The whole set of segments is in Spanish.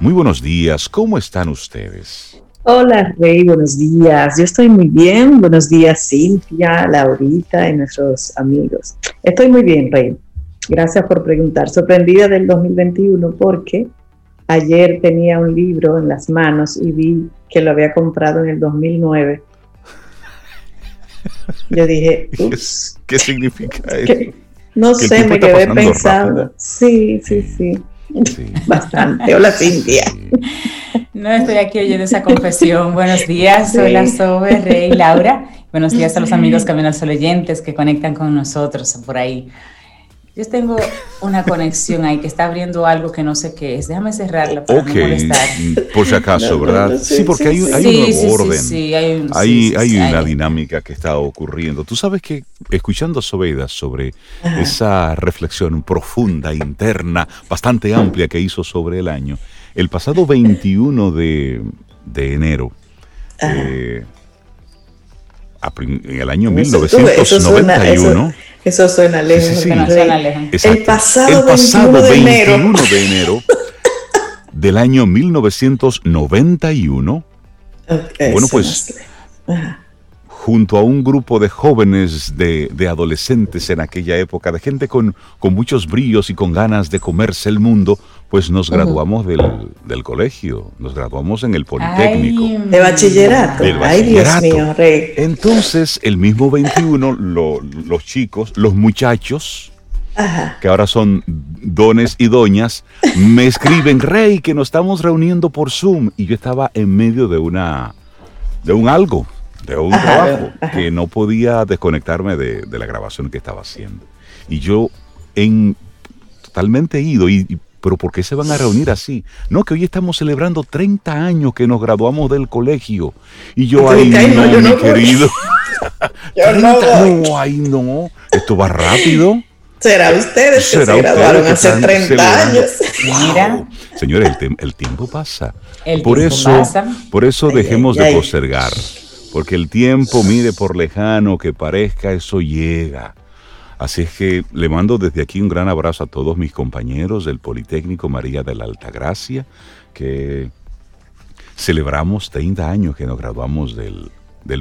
Muy buenos días, ¿cómo están ustedes? Hola Rey, buenos días. Yo estoy muy bien. Buenos días Cintia, Laurita y nuestros amigos. Estoy muy bien, Rey. Gracias por preguntar. Sorprendida del 2021 porque ayer tenía un libro en las manos y vi que lo había comprado en el 2009. Yo dije, ¿qué significa eso? No sé, me quedé pensando. Sí, sí, sí, Bastante. Hola, Cintia. No estoy aquí oyendo esa confesión. Buenos días, hola Sobe, Rey, Laura. Buenos días a los amigos Camino al Sol oyentes que conectan con nosotros por ahí. Yo tengo una conexión ahí que está abriendo algo que no sé qué es. Déjame cerrarla para no molestar. Mm, por si acaso, ¿verdad? sí, porque hay, un nuevo orden. hay, hay, una dinámica que está ocurriendo. Tú sabes que, escuchando a Sobeida sobre esa reflexión profunda, interna, bastante amplia que hizo sobre el año, el pasado 21 de, de enero, eh, en el año 1991. Eso suena lejos. El pasado, 21, de, enero. del año 1991. bueno, pues junto a un grupo de jóvenes, de, adolescentes en aquella época, de gente con, con, muchos brillos y con ganas de comerse el mundo, pues nos graduamos del, colegio, nos graduamos en el Politécnico. de bachillerato. Ay, Dios mío, rey. Entonces, el mismo 21, los chicos, los muchachos, que ahora son dones y doñas, me escriben, Rey, que nos estamos reuniendo por Zoom. Y yo estaba en medio de una, de un algo de un trabajo que no podía desconectarme de, la grabación que estaba haciendo. Y yo en totalmente ido, y, pero ¿por qué se van a reunir así? No, que hoy estamos celebrando 30 años que nos graduamos del colegio. Y yo ahí, no, mi querido. yo no, ahí no. Esto va rápido. Será ustedes que se graduaron hace 30 años. Mira. Señores, el, tiempo pasa. por, eso, por eso dejemos de postergar. Porque el tiempo, mire por lejano que parezca, eso llega. Así es que le mando desde aquí un gran abrazo a todos mis compañeros del Politécnico María de la Altagracia, que celebramos 30 años que nos graduamos del,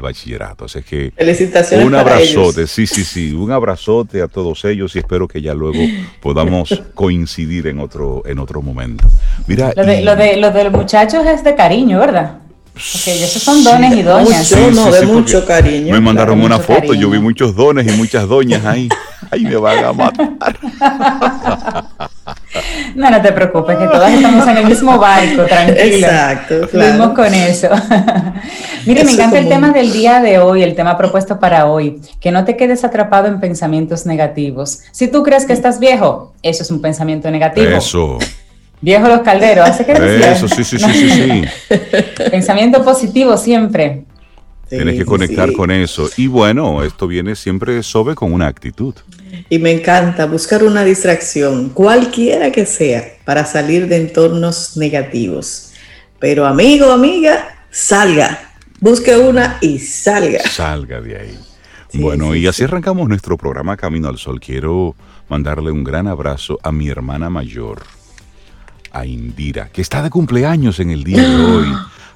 bachillerato. Así que Felicitaciones un abrazote, sí, sí, sí, un abrazote a todos ellos y espero que ya luego podamos coincidir en otro, en otro momento. Mira, lo de, lo de, lo de los muchachos es de cariño, ¿verdad? Ok, esos son dones y doñas. Mucho, no, de mucho cariño. Me mandaron una foto, yo vi muchos dones y muchas doñas ahí. Ahí me van a matar. No, no te preocupes, que todas estamos en el mismo barco, tranquilo. Exacto, claro. con eso. Mire, me encanta el tema del día de hoy, el tema propuesto para hoy, que no te quedes atrapado en pensamientos negativos. Si tú crees que estás viejo, eso es un pensamiento negativo. Eso. Viejo los calderos, ¿hace que? Eso, sí, sí, sí, sí, sí. Pensamiento positivo siempre. Tienes que conectar con eso. Y bueno, esto viene siempre sobre con una actitud. Y me encanta buscar una distracción, cualquiera que sea, para salir de entornos negativos. Pero amigo, amiga, salga. Busque una y salga. Salga de ahí. bueno, y así arrancamos nuestro programa Camino al Sol. Quiero mandarle un gran abrazo a mi hermana mayor a Indira, que está de cumpleaños en el día de hoy.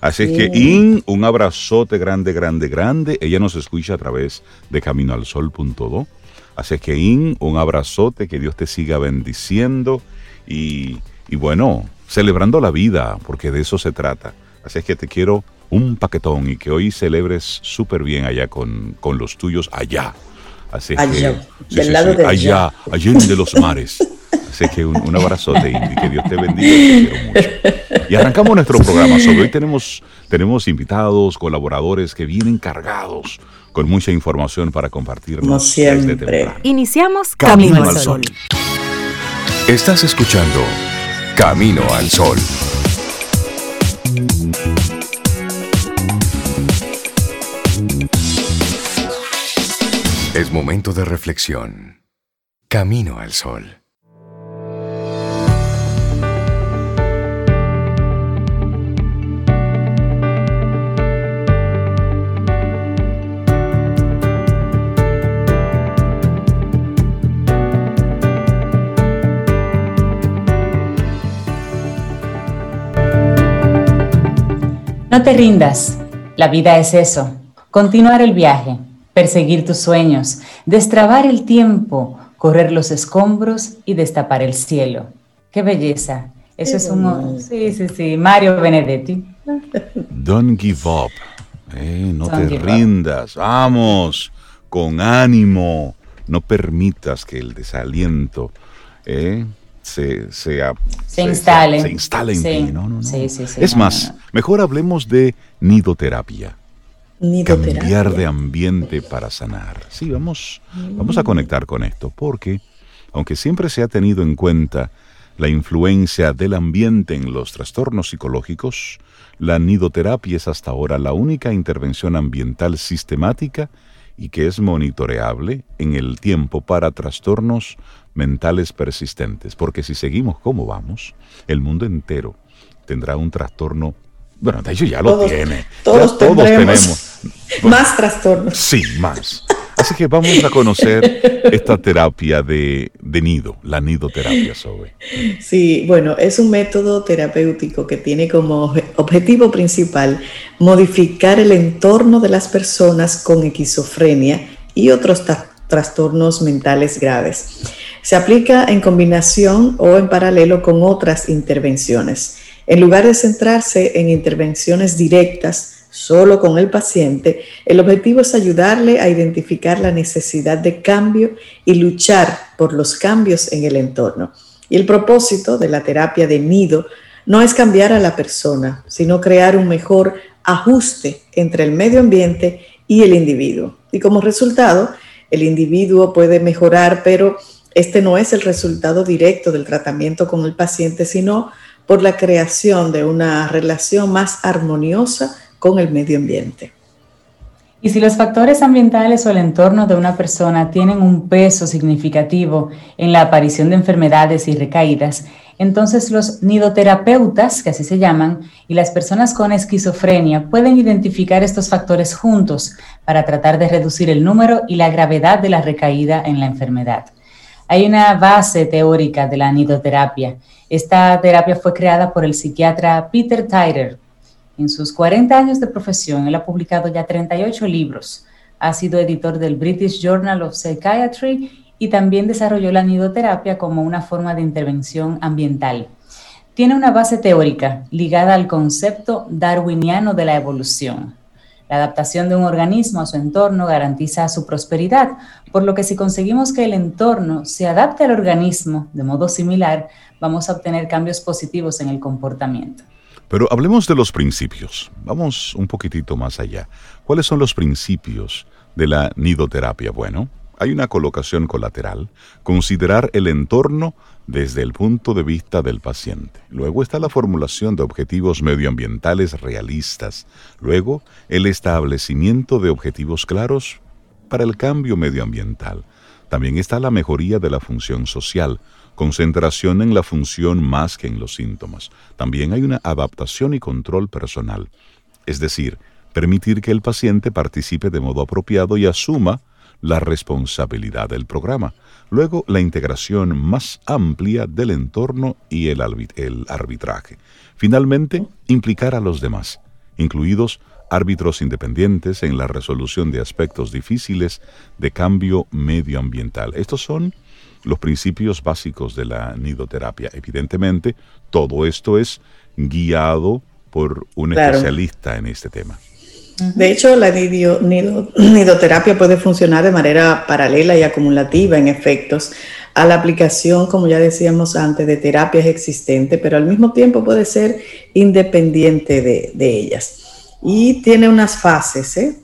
Así es que, In, un abrazote grande, grande, grande. Ella nos escucha a través de caminoalsol.do. Así es que, In, un abrazote, que Dios te siga bendiciendo y, bueno, celebrando la vida, porque de eso se trata. Así es que te quiero un paquetón y que hoy celebres súper bien allá con, los tuyos, allá. Así es allá, que, del lado de allá, allá, allá de los mares. Sé que un, un abrazote y que Dios te bendiga. Te quiero mucho. Y arrancamos nuestro programa. Sobre hoy tenemos, tenemos invitados, colaboradores que vienen cargados con mucha información para compartirnos. Como siempre. Iniciamos Camino, al Sol. Estás escuchando Camino al Sol. Es momento de reflexión. Camino al Sol. No te rindas, la vida es eso, continuar el viaje, perseguir tus sueños, destrabar el tiempo, correr los escombros y destapar el cielo. ¡Qué belleza! Eso es un... Sí, sí, sí, Mario Benedetti. Don't give up. Eh, no te rindas. Vamos, con ánimo. No permitas que el desaliento eh, se, se, instale. Se, instale en ti. No, no, no. es más, mejor hablemos de nidoterapia. Nidoterapia. Cambiar de ambiente para sanar. Sí, vamos, vamos a mm. conectar con esto, porque aunque siempre se ha tenido en cuenta la influencia del ambiente en los trastornos psicológicos, la nidoterapia es hasta ahora la única intervención ambiental sistemática y que es monitoreable en el tiempo para trastornos mentales persistentes, porque si seguimos como vamos, el mundo entero tendrá un trastorno, bueno, de hecho ya lo tiene, todos, todos tenemos más trastornos. Sí, más. Así que vamos a conocer esta terapia de, nido, la nidoterapia, Zoe. Sí, bueno, es un método terapéutico que tiene como objetivo principal modificar el entorno de las personas con esquizofrenia y otros trastornos mentales graves. Se aplica en combinación o en paralelo con otras intervenciones. En lugar de centrarse en intervenciones directas, solo con el paciente, el objetivo es ayudarle a identificar la necesidad de cambio y luchar por los cambios en el entorno. Y el propósito de la terapia de nido no es cambiar a la persona, sino crear un mejor ajuste entre el medio ambiente y el individuo. Y como resultado, el individuo puede mejorar, pero este no es el resultado directo del tratamiento con el paciente, sino por la creación de una relación más armoniosa con el medio ambiente. Y si los factores ambientales o el entorno de una persona tienen un peso significativo en la aparición de enfermedades y recaídas, entonces los nidoterapeutas, que así se llaman, y las personas con esquizofrenia pueden identificar estos factores juntos para tratar de reducir el número y la gravedad de la recaída en la enfermedad. Hay una base teórica de la nidoterapia. Esta terapia fue creada por el psiquiatra Peter Tyler en sus 40 años de profesión, él ha publicado ya 38 libros, ha sido editor del British Journal of Psychiatry y también desarrolló la nidoterapia como una forma de intervención ambiental. Tiene una base teórica ligada al concepto darwiniano de la evolución. La adaptación de un organismo a su entorno garantiza su prosperidad, por lo que si conseguimos que el entorno se adapte al organismo de modo similar, vamos a obtener cambios positivos en el comportamiento. Pero hablemos de los principios. Vamos un poquitito más allá. ¿Cuáles son los principios de la nidoterapia? Bueno, hay una colocación colateral, considerar el entorno desde el punto de vista del paciente. Luego está la formulación de objetivos medioambientales realistas. Luego, el establecimiento de objetivos claros para el cambio medioambiental. También está la mejoría de la función social, concentración en la función más que en los síntomas. También hay una adaptación y control personal, es decir, permitir que el paciente participe de modo apropiado y asuma la responsabilidad del programa. Luego, la integración más amplia del entorno y el, arbitraje. Finalmente, implicar a los demás, incluidos árbitros independientes en la resolución de aspectos difíciles de cambio medioambiental. Estos son los principios básicos de la nidoterapia. Evidentemente, todo esto es guiado por un especialista en este tema. De hecho, la nidoterapia puede funcionar de manera paralela y acumulativa en efectos a la aplicación, como ya decíamos antes, de terapias existentes, pero al mismo tiempo puede ser independiente de, de ellas. Y tiene unas fases. ¿eh?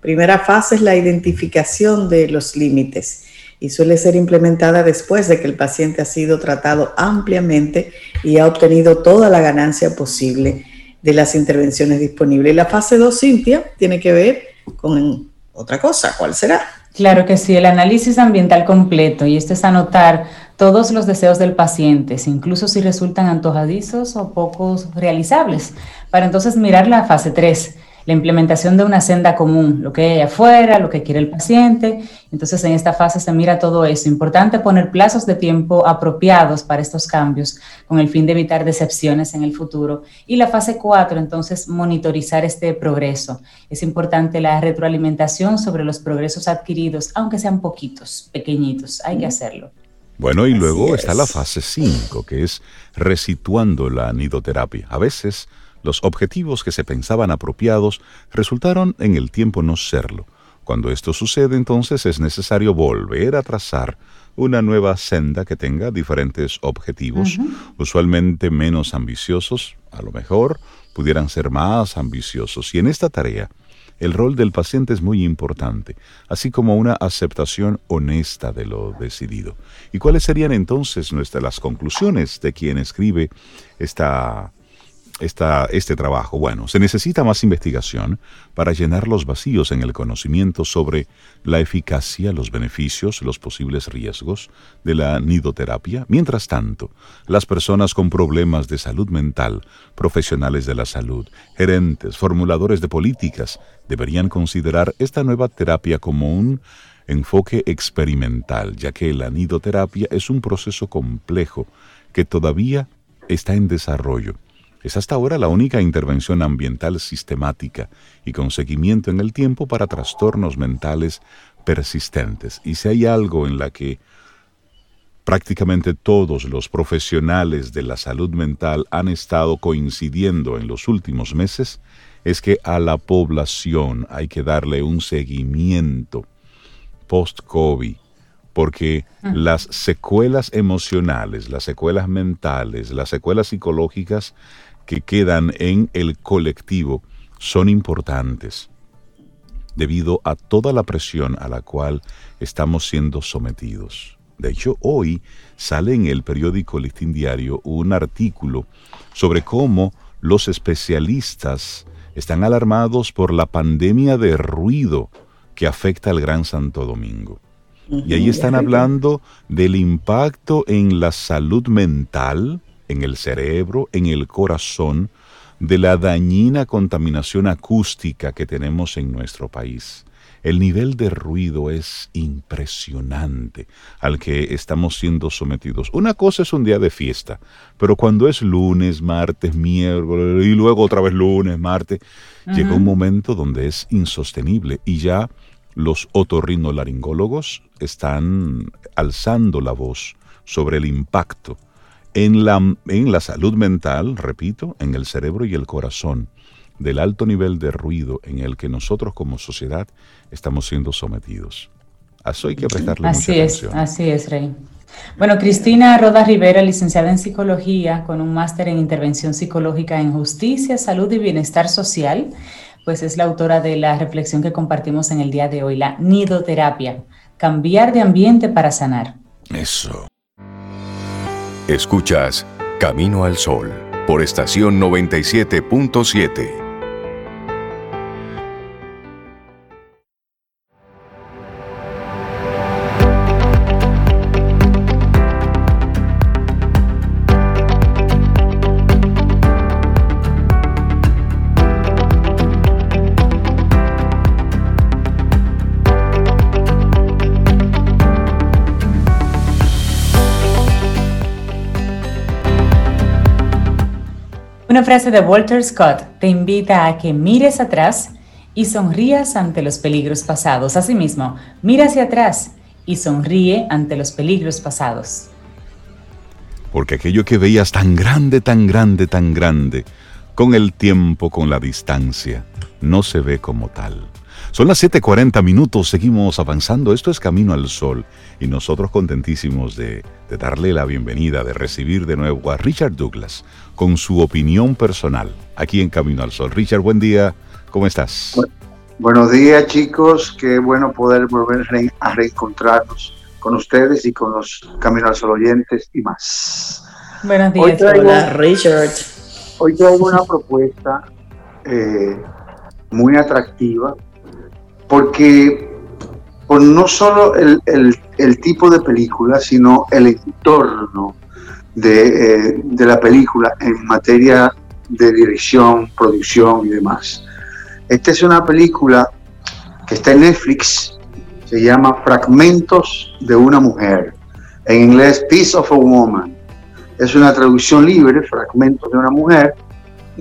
Primera fase es la identificación de los límites y suele ser implementada después de que el paciente ha sido tratado ampliamente y ha obtenido toda la ganancia posible de las intervenciones disponibles. Y la fase 2, Cintia, tiene que ver con otra cosa. ¿Cuál será? Claro que sí, el análisis ambiental completo y este es anotar todos los deseos del paciente, incluso si resultan antojadizos o pocos realizables, para entonces mirar la fase 3, la implementación de una senda común, lo que hay afuera, lo que quiere el paciente. Entonces, en esta fase se mira todo eso. Importante poner plazos de tiempo apropiados para estos cambios con el fin de evitar decepciones en el futuro. Y la fase 4, entonces, monitorizar este progreso. Es importante la retroalimentación sobre los progresos adquiridos, aunque sean poquitos, pequeñitos. Hay que hacerlo. Bueno, y luego está la fase 5, que es resituando la nidoterapia. A veces los objetivos que se pensaban apropiados resultaron en el tiempo no serlo. Cuando esto sucede, entonces es necesario volver a trazar una nueva senda que tenga diferentes objetivos, usualmente menos ambiciosos, a lo mejor pudieran ser más ambiciosos. Y en esta tarea, el rol del paciente es muy importante, así como una aceptación honesta de lo decidido. ¿Y cuáles serían entonces nuestras las conclusiones de quien escribe esta este trabajo? Bueno, se necesita más investigación para llenar los vacíos en el conocimiento sobre la eficacia, los beneficios, los posibles riesgos de la nidoterapia. Mientras tanto, las personas con problemas de salud mental, profesionales de la salud, gerentes, formuladores de políticas, deberían considerar esta nueva terapia como un enfoque experimental, ya que la nidoterapia es un proceso complejo que todavía está en desarrollo es hasta ahora la única intervención ambiental sistemática y con seguimiento en el tiempo para trastornos mentales persistentes. Y si hay algo en la que prácticamente todos los profesionales de la salud mental han estado coincidiendo en los últimos meses, es que a la población hay que darle un seguimiento post-COVID, porque ah. las secuelas emocionales, las secuelas mentales, las secuelas psicológicas que quedan en el colectivo son importantes debido a toda la presión a la cual estamos siendo sometidos. De hecho, hoy sale en el periódico Listín Diario un artículo sobre cómo los especialistas están alarmados por la pandemia de ruido que afecta al Gran Santo Domingo. Y ahí están hablando del impacto en la salud mental, en el cerebro, en el corazón, de la dañina contaminación acústica que tenemos en nuestro país. El nivel de ruido es impresionante al que estamos siendo sometidos. Una cosa es un día de fiesta, pero cuando es lunes, martes, miércoles y luego otra vez lunes, martes, llega un momento donde es insostenible y ya los otorrinolaringólogos están alzando la voz sobre el impacto en la, en la salud mental, repito, en el cerebro y el corazón, del alto nivel de ruido en el que nosotros como sociedad estamos siendo sometidos. A eso hay que prestarle así mucha es, atención. Así es, Rey. Bueno, Cristina Roda Rivera, licenciada en psicología, con un máster en intervención psicológica en justicia, salud y bienestar social, pues es la autora de la reflexión que compartimos en el día de hoy, la nidoterapia, cambiar de ambiente para sanar. Eso. Escuchas Camino al Sol por estación 97.7. Una frase de Walter Scott te invita a que mires atrás y sonrías ante los peligros pasados. Asimismo, mira hacia atrás y sonríe ante los peligros pasados. Porque aquello que veías tan grande, tan grande, tan grande, con el tiempo, con la distancia, no se ve como tal. Son las 7:40 minutos, seguimos avanzando. Esto es Camino al Sol y nosotros contentísimos de, de darle la bienvenida, de recibir de nuevo a Richard Douglas, con su opinión personal aquí en Camino al Sol. Richard, buen día, ¿cómo estás? buenos días chicos, qué bueno poder volver a reencontrarnos con ustedes y con los Camino al Sol oyentes y más. Buenos días, hola Richard. Hoy traigo una propuesta eh, muy atractiva porque por no solo el, el tipo de película, sino el entorno eh, de, la película en materia de dirección, producción y demás. Esta es una película que está en Netflix, se llama Fragmentos de una mujer, en inglés Piece of a Woman. Es una traducción libre, Fragmentos de una mujer.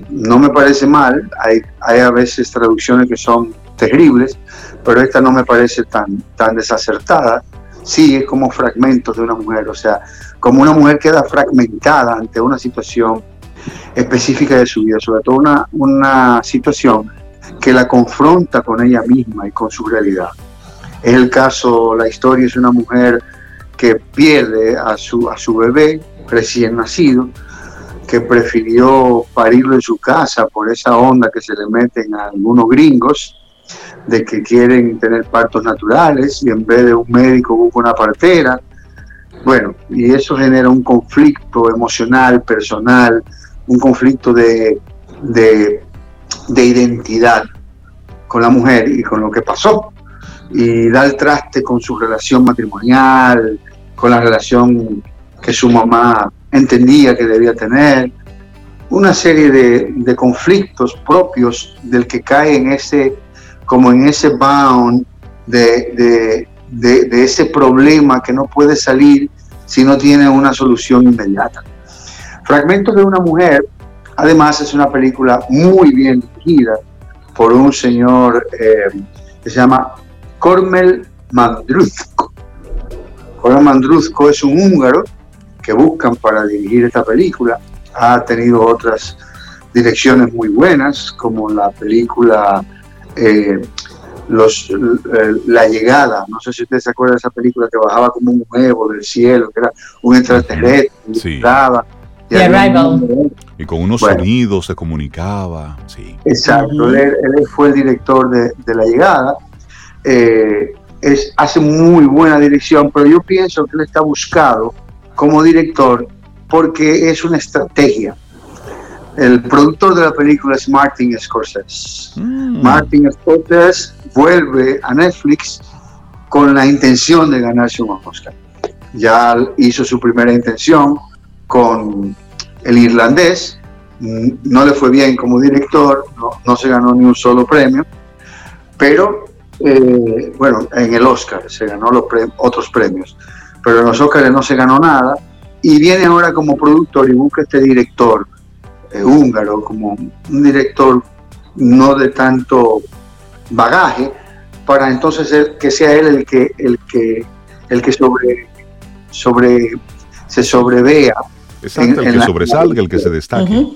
No me parece mal, hay, hay a veces traducciones que son terribles, pero esta no me parece tan, tan desacertada. Sí, es como fragmentos de una mujer, o sea, como una mujer queda fragmentada ante una situación específica de su vida, sobre todo una, una situación que la confronta con ella misma y con su realidad. Es el caso, la historia es una mujer que pierde a su, a su bebé recién nacido, que prefirió parirlo en su casa por esa onda que se le meten a algunos gringos de que quieren tener partos naturales y en vez de un médico busca una partera. Bueno, y eso genera un conflicto emocional, personal, un conflicto de, de, de identidad con la mujer y con lo que pasó. Y da el traste con su relación matrimonial, con la relación que su mamá entendía que debía tener, una serie de, de conflictos propios del que cae en ese como en ese bound de, de, ese problema que no puede salir si no tiene una solución inmediata. Fragmentos de una mujer, además es una película muy bien dirigida por un señor eh, que se llama Kormel Mandruzko. Kormel Mandruzko es un húngaro que buscan para dirigir esta película. Ha tenido otras direcciones muy buenas, como la película eh, los, eh, la llegada, no sé si ustedes se acuerdan de esa película que bajaba como un huevo del cielo, que era un extraterrestre, sí. y, con unos sonidos se comunicaba. Sí. Exacto, él, fue el director de, La Llegada. Eh, es, hace muy buena dirección, pero yo pienso que él está buscado como director porque es una estrategia el productor de la película es Martin Scorsese. Mm. Martin Scorsese vuelve a Netflix con la intención de ganarse un Oscar. Ya hizo su primera intención con el irlandés, no le fue bien como director, no, se ganó ni un solo premio, pero eh, bueno, en el Oscar se ganó los otros premios, pero en los Oscars no se ganó nada y viene ahora como productor y busca este director eh, húngaro, como un director no de tanto bagaje, para entonces que sea él el que, el que, el que sobre, sobre, se sobrevea. Exacto, el que sobresalga, el que se destaque.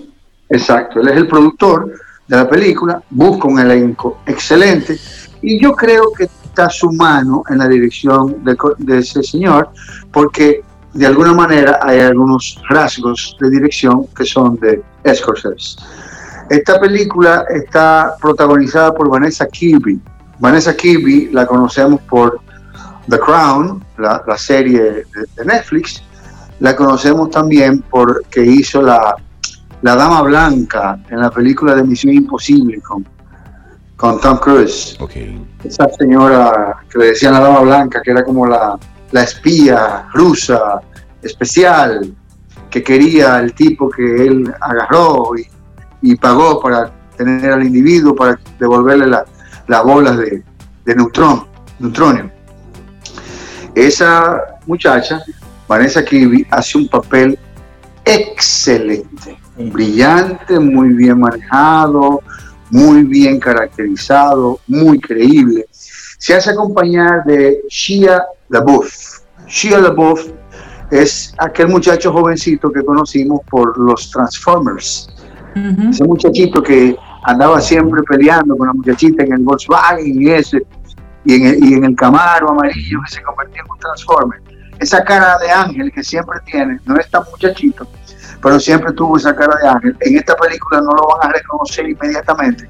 Exacto, él es el productor de la película, busca un elenco excelente y yo creo que está su mano en la dirección de, de ese señor, porque de alguna manera hay algunos rasgos de dirección que son de Scorsese. Esta película está protagonizada por Vanessa Kirby. Vanessa Kirby la conocemos por The Crown, la, serie de, Netflix. La conocemos también porque hizo la, la Dama Blanca en la película de Misión Imposible con, con Tom Cruise. Esa señora que le decían la Dama Blanca, que era como la, la espía rusa especial que quería el tipo que él agarró y, pagó para tener al individuo, para devolverle las bolas de, de neutrón, neutronio. Esa muchacha, Vanessa Kirby, hace un papel excelente, brillante, muy bien manejado, muy bien caracterizado, muy creíble. Se hace acompañar de Shia LaBeouf. Shia LaBeouf es aquel muchacho jovencito que conocimos por los Transformers. Ese muchachito que andaba siempre peleando con la muchachita en el Volkswagen y ese, y en el, y en el Camaro amarillo que se convirtió en un Transformer. Esa cara de ángel que siempre tiene, no es tan muchachito, pero siempre tuvo esa cara de ángel. En esta película no lo van a reconocer inmediatamente,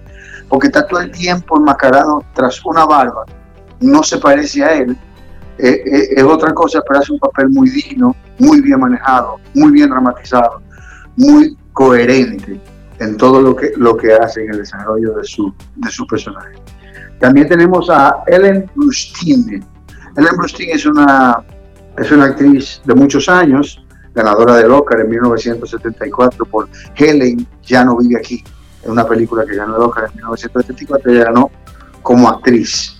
porque está todo el tiempo enmascarado tras una barba. No se parece a él, eh, eh, es otra cosa, pero hace un papel muy digno, muy bien manejado, muy bien dramatizado, muy coherente en todo lo que, lo que hace en el desarrollo de su, de su personaje. También tenemos a Ellen Brustine. Ellen Brustine es una, es una actriz de muchos años, ganadora del Oscar en 1974 por Helen ya no vive aquí. en una película que ganó el Oscar en 1974, ella ganó como actriz.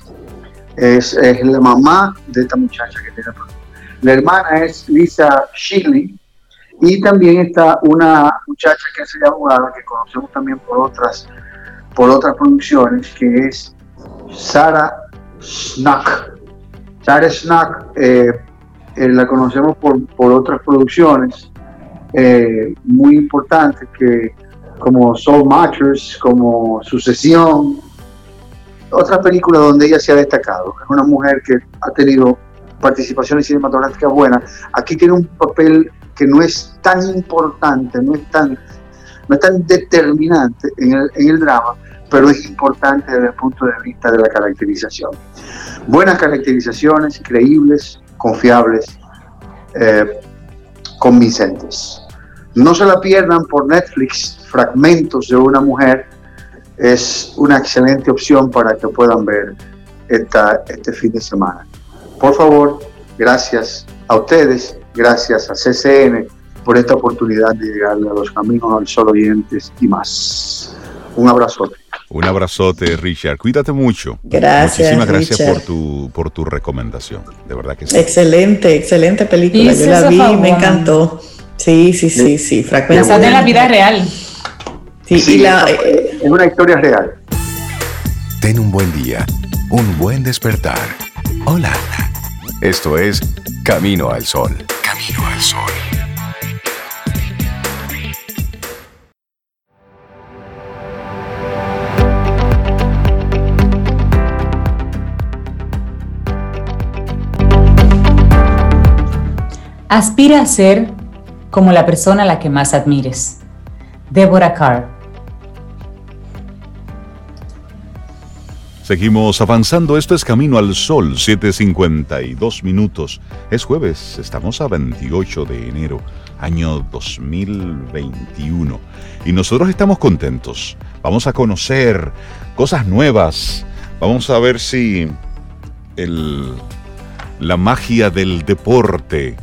Es, la mamá de esta muchacha que tiene La hermana es Lisa Shirley y también está una muchacha que es abogada que conocemos también por otras, por otras producciones, que es Sarah Snack. Sarah Snack eh, eh, la conocemos por, por otras producciones eh, muy importantes que como Soul Matchers, como Sucesión, otra película donde ella se ha destacado. Es una mujer que ha tenido participaciones cinematográficas buenas. Aquí tiene un papel que no es tan importante, no es tan, no es tan determinante en el, en el drama, pero es importante desde el punto de vista de la caracterización. Buenas caracterizaciones, creíbles, confiables, eh, convincentes. No se la pierdan por Netflix, Fragmentos de una mujer. Es una excelente opción para que puedan ver esta, este fin de semana. Por favor, gracias a ustedes, gracias a CCN por esta oportunidad de llegarle a los caminos al sol oyentes y más. Un abrazote. Un abrazote, Richard. Cuídate mucho. Gracias. Muchísimas gracias por tu, por tu recomendación. De verdad que sí. Excelente, excelente película. Yo la vi, me encantó. Sí, sí, sí, sí. Fragmentos. de la vida real. Sí, la, es una historia real. Ten un buen día, un buen despertar. Hola. Esto es Camino al Sol. Camino al Sol. Aspira a ser como la persona a la que más admires. Deborah Carr. Seguimos avanzando, esto es Camino al Sol, 7.52 minutos. Es jueves, estamos a 28 de enero, año 2021. Y nosotros estamos contentos. Vamos a conocer cosas nuevas. Vamos a ver si el, la magia del deporte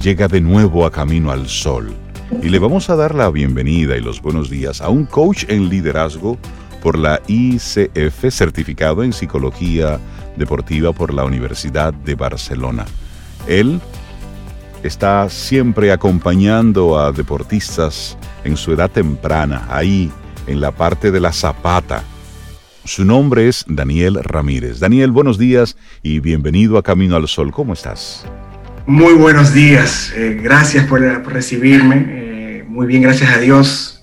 llega de nuevo a Camino al Sol. Y le vamos a dar la bienvenida y los buenos días a un coach en liderazgo por la ICF, certificado en psicología deportiva por la Universidad de Barcelona. Él está siempre acompañando a deportistas en su edad temprana, ahí en la parte de la zapata. Su nombre es Daniel Ramírez. Daniel, buenos días y bienvenido a Camino al Sol. ¿Cómo estás? Muy buenos días, eh, gracias por, recibirme, eh, muy bien, gracias a Dios.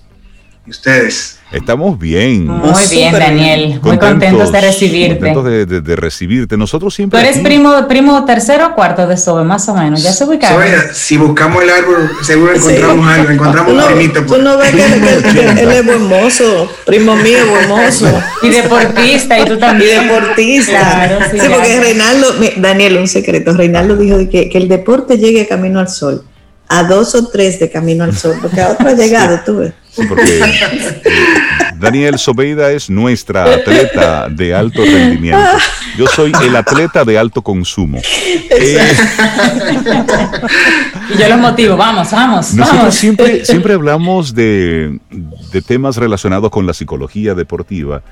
¿Y ustedes? Estamos bien. Muy bien, Daniel. Muy contentos de recibirte. Contentos de, recibirte. Nosotros siempre. Tú eres primo, primo tercero o cuarto de Sobe, más o menos. Ya se ubicaba. si buscamos el árbol, seguro encontramos algo. Encontramos un primito. Tú no ves que, él, es buen mozo. Primo mío, buen mozo. Y deportista, y tú también. Y deportista. Claro, sí, porque Reinaldo, Daniel, un secreto. Reinaldo dijo que, que el deporte llegue camino al sol a dos o tres de camino al sol, porque a otro ha llegado, tú ves. Sí, porque Daniel Sobeida es nuestra atleta de alto rendimiento. Yo soy el atleta de alto consumo. Eh, y yo los motivo, vamos, vamos. Nosotros Siempre, siempre hablamos de, de temas relacionados con la psicología deportiva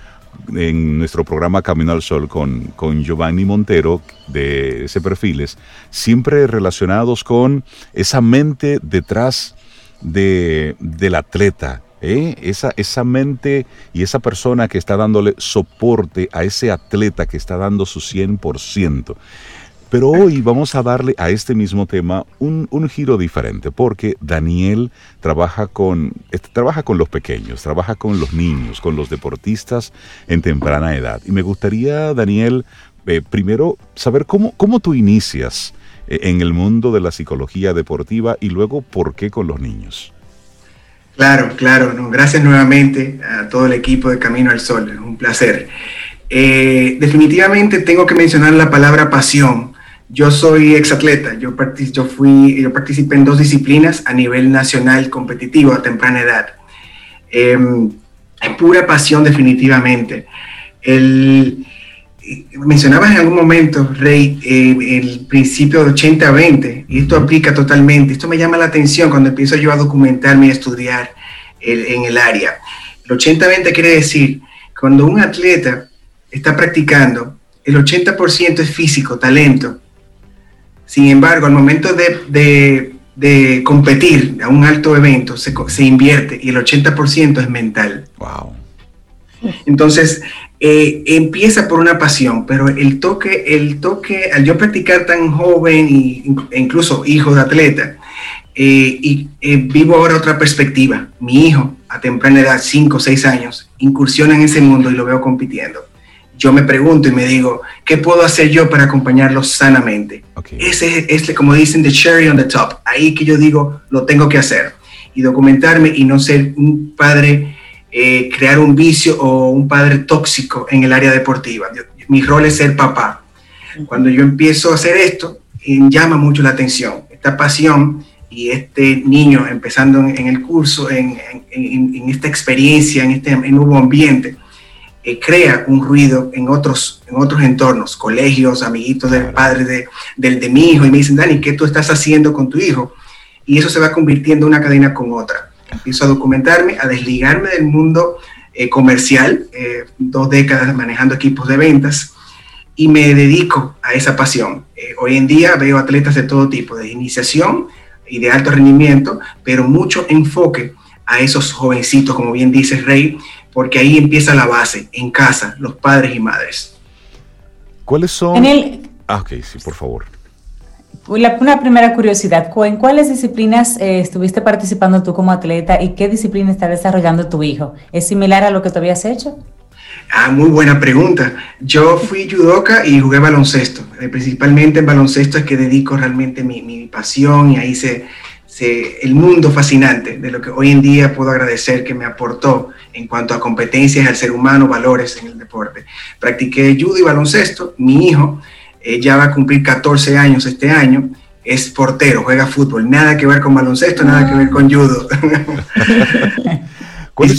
en nuestro programa Camino al Sol con, con Giovanni Montero de ese perfiles, siempre relacionados con esa mente detrás de, del atleta, ¿eh? esa, esa mente y esa persona que está dándole soporte a ese atleta que está dando su 100%. Pero hoy vamos a darle a este mismo tema un, giro diferente, porque Daniel trabaja con, trabaja con los pequeños, trabaja con los niños, con los deportistas en temprana edad. Y me gustaría, Daniel, eh, primero saber cómo, cómo tú inicias en el mundo de la psicología deportiva y luego por qué con los niños. Claro, claro. gracias nuevamente a todo el equipo de Camino al Sol. Es un placer. Eh, definitivamente tengo que mencionar la palabra pasión yo soy exatleta, yo, yo, fui, yo participé en dos disciplinas a nivel nacional competitivo a temprana edad. Eh, pura pasión definitivamente. El, mencionabas en algún momento, Rey, eh, el principio de 80-20, y esto aplica totalmente. Esto me llama la atención cuando empiezo yo a documentarme y a estudiar en el área. El 80-20 quiere decir, cuando un atleta está practicando, el 80% es físico, talento. Sin embargo, al momento de, competir a un alto evento, se, se invierte y el 80% es mental. Wow. Entonces, eh, empieza por una pasión, pero el toque, el toque, al yo practicar tan joven y, e incluso hijo de atleta, eh, y eh, vivo ahora otra perspectiva. Mi hijo, a temprana edad, 5 o 6 años, incursiona en ese mundo y lo veo compitiendo. Yo me pregunto y me digo, ¿qué puedo hacer yo para acompañarlo sanamente? Ese es, como dicen, the cherry on the top. Ahí que yo digo, lo tengo que hacer. Y documentarme y no ser un padre eh, crear un vicio o un padre tóxico en el área deportiva. mi rol es ser papá. Cuando yo empiezo a hacer esto, eh, llama mucho la atención. Esta pasión y este niño empezando en, el curso, en, esta experiencia, en este nuevo ambiente, eh, crea un ruido en otros, en otros entornos, colegios, amiguitos del padre de, del, de mi hijo, y me dicen, Dani, ¿qué tú estás haciendo con tu hijo? Y eso se va convirtiendo en una cadena con otra empiezo a documentarme, a desligarme del mundo eh, comercial, eh, dos décadas manejando equipos de ventas, y me dedico a esa pasión. Eh, hoy en día veo atletas de todo tipo, de iniciación y de alto rendimiento, pero mucho enfoque a esos jovencitos, como bien dice Rey, porque ahí empieza la base, en casa, los padres y madres. ¿Cuáles son? En el... Ah, ok, sí, por favor una primera curiosidad, ¿en cuáles disciplinas eh, estuviste participando tú como atleta y qué disciplina está desarrollando tu hijo? ¿Es similar a lo que tú habías hecho? Ah, muy buena pregunta. Yo fui judoka y jugué baloncesto. Eh, principalmente en baloncesto es que dedico realmente mi, mi pasión y ahí se, se, el mundo fascinante de lo que hoy en día puedo agradecer que me aportó en cuanto a competencias al ser humano, valores en el deporte. Practiqué judo y baloncesto. Mi hijo ya va a cumplir 14 años este año, es portero, juega fútbol, nada que ver con baloncesto, nada que ver con judo.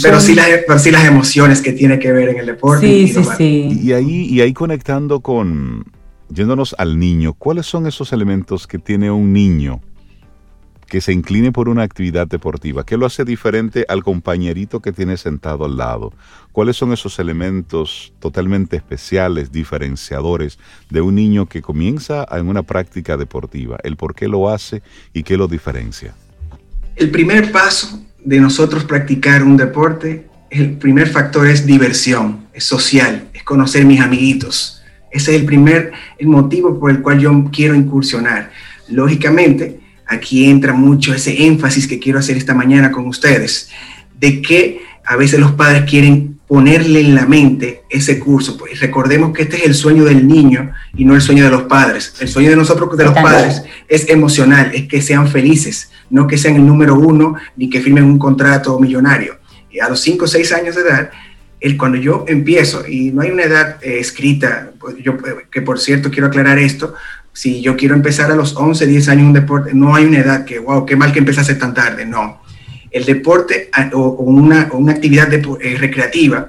pero, sí las, sí las emociones que tiene que ver en el deporte. Sí, sí, sí. Y ahí, y ahí conectando con, yéndonos al niño, ¿cuáles son esos elementos que tiene un niño que se incline por una actividad deportiva? ¿Qué lo hace diferente al compañerito que tiene sentado al lado? ¿Cuáles son esos elementos totalmente especiales, diferenciadores de un niño que comienza en una práctica deportiva? ¿El por qué lo hace y qué lo diferencia? El primer paso de nosotros practicar un deporte, el primer factor es diversión, es social, es conocer mis amiguitos. Ese es el primer el motivo por el cual yo quiero incursionar. Lógicamente, aquí entra mucho ese énfasis que quiero hacer esta mañana con ustedes, de que a veces los padres quieren ponerle en la mente ese curso. Pues recordemos que este es el sueño del niño y no el sueño de los padres. El sueño de nosotros, de los padres, es emocional, es que sean felices, no que sean el número uno ni que firmen un contrato millonario. Y a los 5 o 6 años de edad, el, cuando yo empiezo, y no hay una edad eh, escrita, pues, yo, eh, que por cierto quiero aclarar esto, si yo quiero empezar a los 11, 10 años un deporte, no hay una edad que, wow, qué mal que empezase tan tarde, no. El deporte o, una, una, actividad eh, recreativa,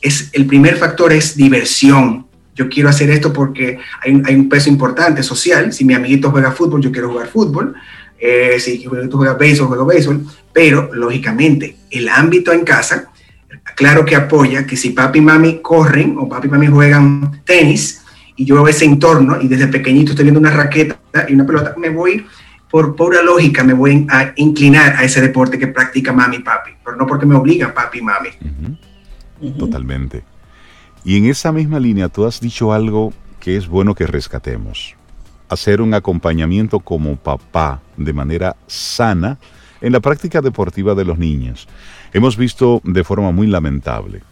es, el primer factor es diversión. Yo quiero hacer esto porque hay, hay, un peso importante social. Si mi amiguito juega fútbol, yo quiero jugar fútbol. Eh, si mi amiguito juega béisbol, juego béisbol. Pero, lógicamente, el ámbito en casa, claro que apoya que si papi y mami corren o papi y mami juegan tenis, y yo veo ese entorno y desde pequeñito estoy viendo una raqueta y una pelota, me voy por pura lógica, me voy a inclinar a ese deporte que practica mami y papi, pero no porque me obliga papi y mami. Totalmente. Y en esa misma línea tú has dicho algo que es bueno que rescatemos. Hacer un acompañamiento como papá de manera sana en la práctica deportiva de los niños. Hemos visto de forma muy lamentable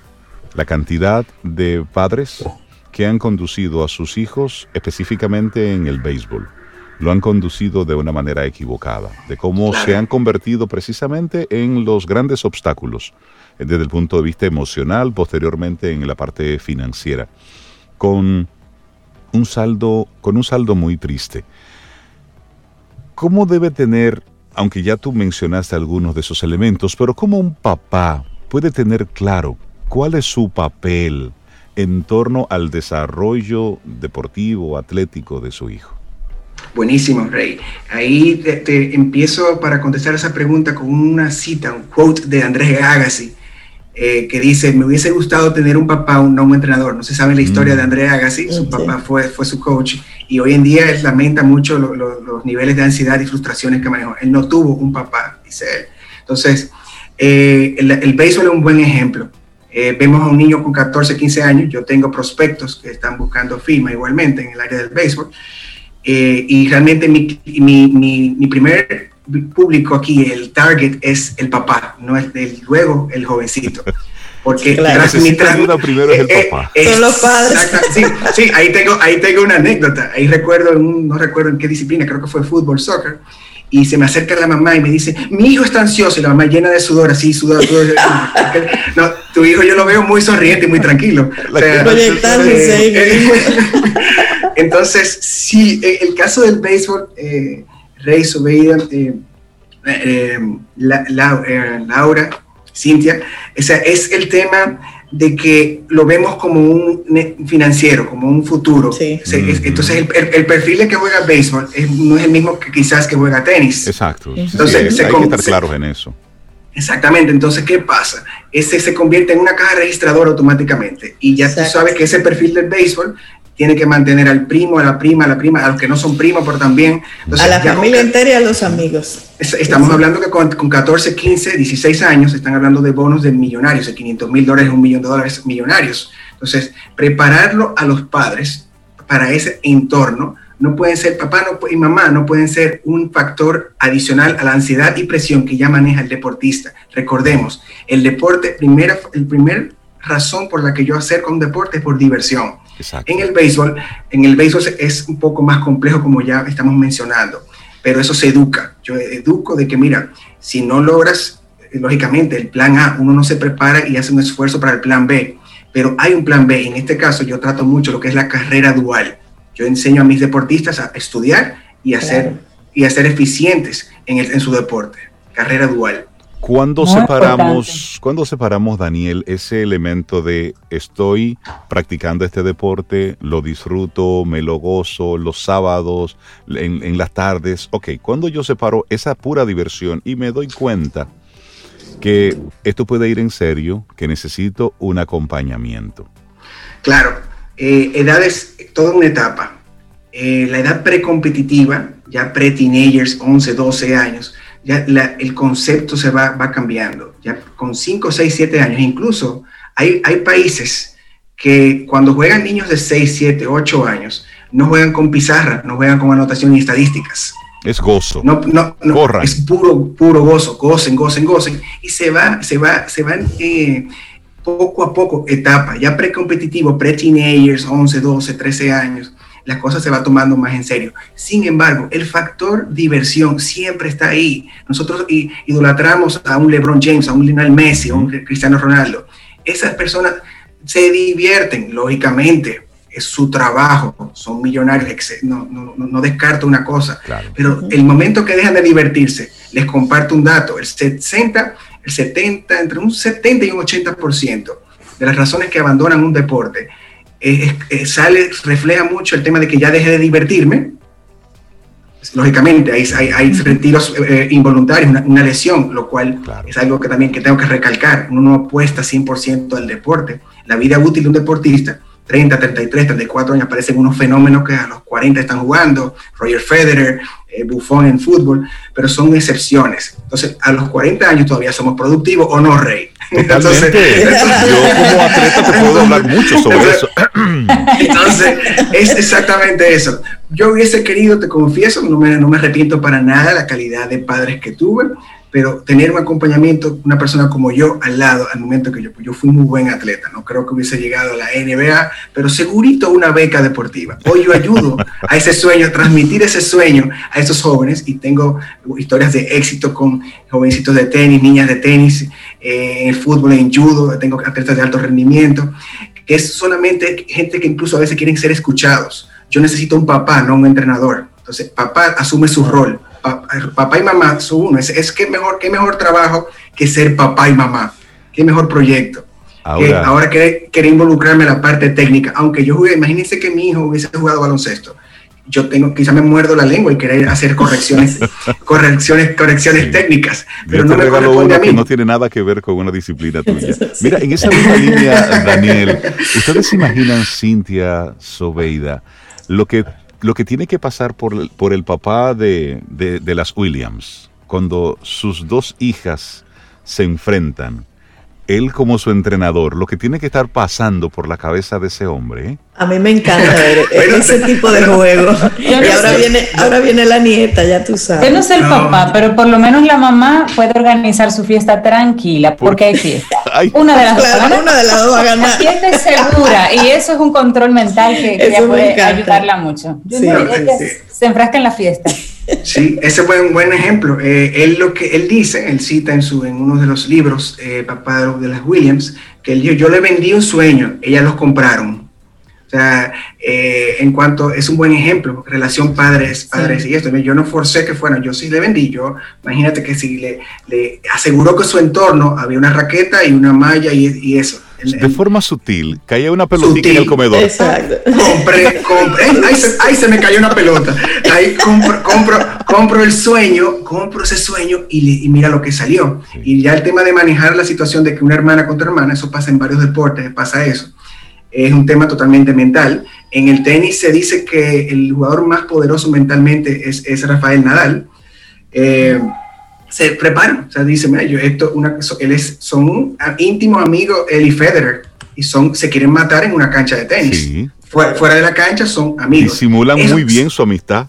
la cantidad de padres que han conducido a sus hijos específicamente en el béisbol. Lo han conducido de una manera equivocada, de cómo se han convertido precisamente en los grandes obstáculos eh, desde el punto de vista emocional, posteriormente en la parte financiera, con un saldo, con un saldo muy triste. ¿Cómo debe tener, aunque ya tú mencionaste algunos de esos elementos, pero cómo un papá puede tener claro cuál es su papel en torno al desarrollo deportivo, atlético de su hijo? Buenísimo, Rey. Ahí te, empiezo para contestar esa pregunta con una cita, un quote de Andrés Agassi. eh, que dice, me hubiese gustado tener un papá, un, no un entrenador. No se sabe la historia de mm. Andrea Agassi, su papá fue, fue su coach y hoy en día él lamenta mucho los niveles de ansiedad y frustraciones que manejó. Él no tuvo un papá, dice él. Entonces, eh, el, el béisbol es un buen ejemplo. Eh, vemos a un niño con 14, 15 años, yo tengo prospectos que están buscando firma igualmente en el área del béisbol, y realmente mi, mi, mi primer público aquí, el target es el papá, no es el, luego el jovencito. Porque claro, primero es el eh, papá. Eh, Son los padres. Sí, sí, ahí tengo, ahí tengo una anécdota. Ahí recuerdo, no recuerdo en qué disciplina, creo que fue fútbol, soccer. Y se me acerca la mamá y me dice, mi hijo está ansioso. Y la mamá llena de sudor, así, sudor. sudor. no, tu hijo yo lo veo muy sonriente y muy tranquilo. entonces, sí, el caso del béisbol, eh, Rey, Sobeida, eh, eh, Laura, Cintia, es el tema de que lo vemos como un financiero, como un futuro. entonces el, perfil de que juega béisbol no es el mismo que quizás que juega tenis. Exacto. Entonces, hay que estar claros en eso. Exactamente, entonces, ¿qué pasa? Ese se convierte en una caja registradora automáticamente y ya tú sabes que ese perfil del béisbol tiene que mantener al primo, a la prima, a la prima, a los que no son primos, pero también... a la familia entera y a los amigos. Estamos hablando que con, 14, 15, 16 años están hablando de bonos de millonarios, de 500 mil dólares, un millón de dólares millonarios. Entonces, prepararlo a los padres para ese entorno, no pueden ser, papá y mamá no pueden ser un factor adicional a la ansiedad y presión que ya maneja el deportista. Recordemos, el deporte, primera, el primer razón por la que yo acerco un deporte es por diversión en el béisbol, en el béisbol es un poco más complejo como ya estamos mencionando, pero eso se educa. Yo educo de que, mira, si no logras, eh, lógicamente, el plan A, uno no se prepara y hace un esfuerzo para el plan B, pero hay un plan B. En este caso, yo trato mucho lo que es la carrera dual. Yo enseño a mis deportistas a estudiar y a, ser, y a ser eficientes en, en su deporte. Carrera dual. ¿Cuándo separamos, ¿Cuándo separamos, Daniel, ese elemento de estoy practicando este deporte, lo disfruto, me lo gozo los sábados, en, las tardes? Ok, ¿cuándo yo separo esa pura diversión y me doy cuenta que esto puede ir en serio, que necesito un acompañamiento? Claro, eh, edades, toda una etapa. Eh, la edad precompetitiva, ya pre-teenagers, 11, 12 años, ya el concepto se va, va cambiando. Ya con 5, 6, 7 años, incluso hay, hay países que cuando juegan niños de 6, 7, 8 años, no juegan con pizarra, no juegan con anotación y estadísticas. Es gozo. No, no, no es puro, puro gozo, gocen, gocen, gocen. Y se va, se va, se van eh, poco a poco, etapa, ya precompetitivo, pre-teenagers, 11, 12, 13 años, la cosa se va tomando más en serio. Sin embargo, el factor diversión siempre está ahí. Nosotros idolatramos a un LeBron James, a un Lionel Messi, a un Cristiano Ronaldo. Esas personas se divierten, lógicamente, es su trabajo, son millonarios, no, no, descarto una cosa, pero el momento que dejan de divertirse, les comparto un dato, el 60, el 70, entre un 70 y un 80% de las razones que abandonan un deporte sale, refleja mucho el tema de que ya deje de divertirme. Lógicamente, hay, hay, retiros eh, involuntarios, una, lesión, lo cual es algo que también que tengo que recalcar. Uno no apuesta 100% al deporte. La vida útil de un deportista 30, 33, 34 años aparecen unos fenómenos que a los 40 están jugando, Roger Federer, eh, Buffon en fútbol, pero son excepciones. Entonces, a los 40 años todavía somos productivos o no, Rey. Entonces, yo como atleta te puedo hablar mucho sobre eso. Entonces, es exactamente eso. Yo hubiese querido, te confieso, no me, no me arrepiento para nada la calidad de padres que tuve, pero tener un acompañamiento, una persona como yo al lado, al momento que yo, yo fui muy buen atleta, no creo que hubiese llegado a la NBA, pero segurito una beca deportiva. Hoy yo ayudo a ese sueño, a transmitir ese sueño a esos jóvenes y tengo historias de éxito con jovencitos de tenis, niñas de tenis, eh, en fútbol, en judo, tengo atletas de alto rendimiento, que es solamente gente que incluso a veces quieren ser escuchados. Yo necesito un papá, no un entrenador. Entonces, papá asume su rol papá y mamá son uno. Es, es que mejor, qué mejor trabajo que ser papá y mamá. Qué mejor proyecto. Ahora, que, ahora involucrarme en la parte técnica. Aunque yo jugué, imagínense que mi hijo hubiese jugado baloncesto. yo tengo, quizá me muerdo la lengua y querer hacer correcciones, correcciones, correcciones técnicas. Pero no me corresponde a mí. que no tiene nada que ver con una disciplina tuya. Mira, en esa misma línea, Daniel, ¿ustedes se imaginan, Cintia Sobeida, lo que, lo que tiene que pasar por, por el papá de, de, de las Williams cuando sus dos hijas se enfrentan? Él como su entrenador, lo que tiene que estar pasando por la cabeza de ese hombre. ¿eh? A mí me encanta ver ese tipo de juego. y ahora viene, ahora viene la nieta, ya tú sabes. Yo no sé el papá, pero por lo menos la mamá puede organizar su fiesta tranquila, porque hay fiesta. Una de las dos. Una de las dos va a ganar. La fiesta es segura y eso es un control mental que, puede ayudarla mucho. Yo se enfrasca en la fiesta. Sí, ese fue un buen ejemplo. Eh, él lo que él dice, él cita en, su, en uno de los libros, eh, papá de las Williams, que él dijo, yo le vendí un sueño, ellas los compraron. O sea, eh, en cuanto, es un buen ejemplo, relación padres, padres y esto. Yo no forcé que fueran, yo sí le vendí, yo, imagínate que si le, le aseguró que su entorno había una raqueta y una malla y, y eso de forma sutil, caía una pelotita en el comedor. Exacto. Compré, compré, ahí se, me cayó una pelota. Ahí compro, compro, compro el sueño, compro ese sueño y, mira lo que salió. Y ya el tema de manejar la situación de que una hermana contra hermana, eso pasa en varios deportes, pasa eso. Es un tema totalmente mental. En el tenis se dice que el jugador más poderoso mentalmente es, es Rafael Nadal. Eh, se preparan, o sea, dice, mira, yo esto, una, él es, son íntimos amigos, él y Federer, y son, se quieren matar en una cancha de tenis. Fuera, de la cancha son amigos. Disimulan muy bien su amistad.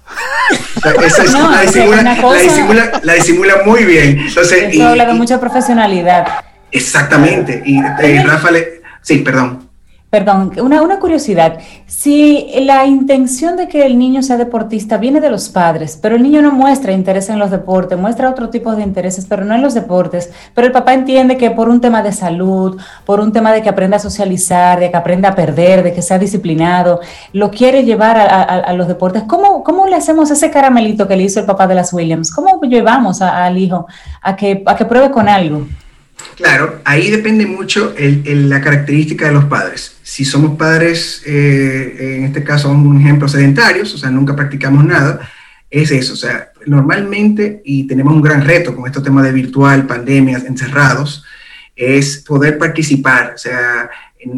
la, disimula, muy bien. Entonces, y, habla de mucha profesionalidad. Exactamente. Y eh, Rafa le, sí, perdón. Perdón, una, una, curiosidad. Si la intención de que el niño sea deportista viene de los padres, pero el niño no muestra interés en los deportes, muestra otro tipo de intereses, pero no en los deportes, pero el papá entiende que por un tema de salud, por un tema de que aprenda a socializar, de que aprenda a perder, de que sea disciplinado, lo quiere llevar a, los deportes, ¿Cómo, ¿cómo, le hacemos ese caramelito que le hizo el papá de las Williams? ¿Cómo llevamos al hijo a que, a que pruebe con algo? Claro, ahí depende mucho la característica de los padres. Si somos padres, eh, en este caso, un ejemplo, sedentarios, o sea, nunca practicamos nada, es eso. O sea, normalmente, y tenemos un gran reto con este tema de virtual, pandemias, encerrados, es poder participar, o sea,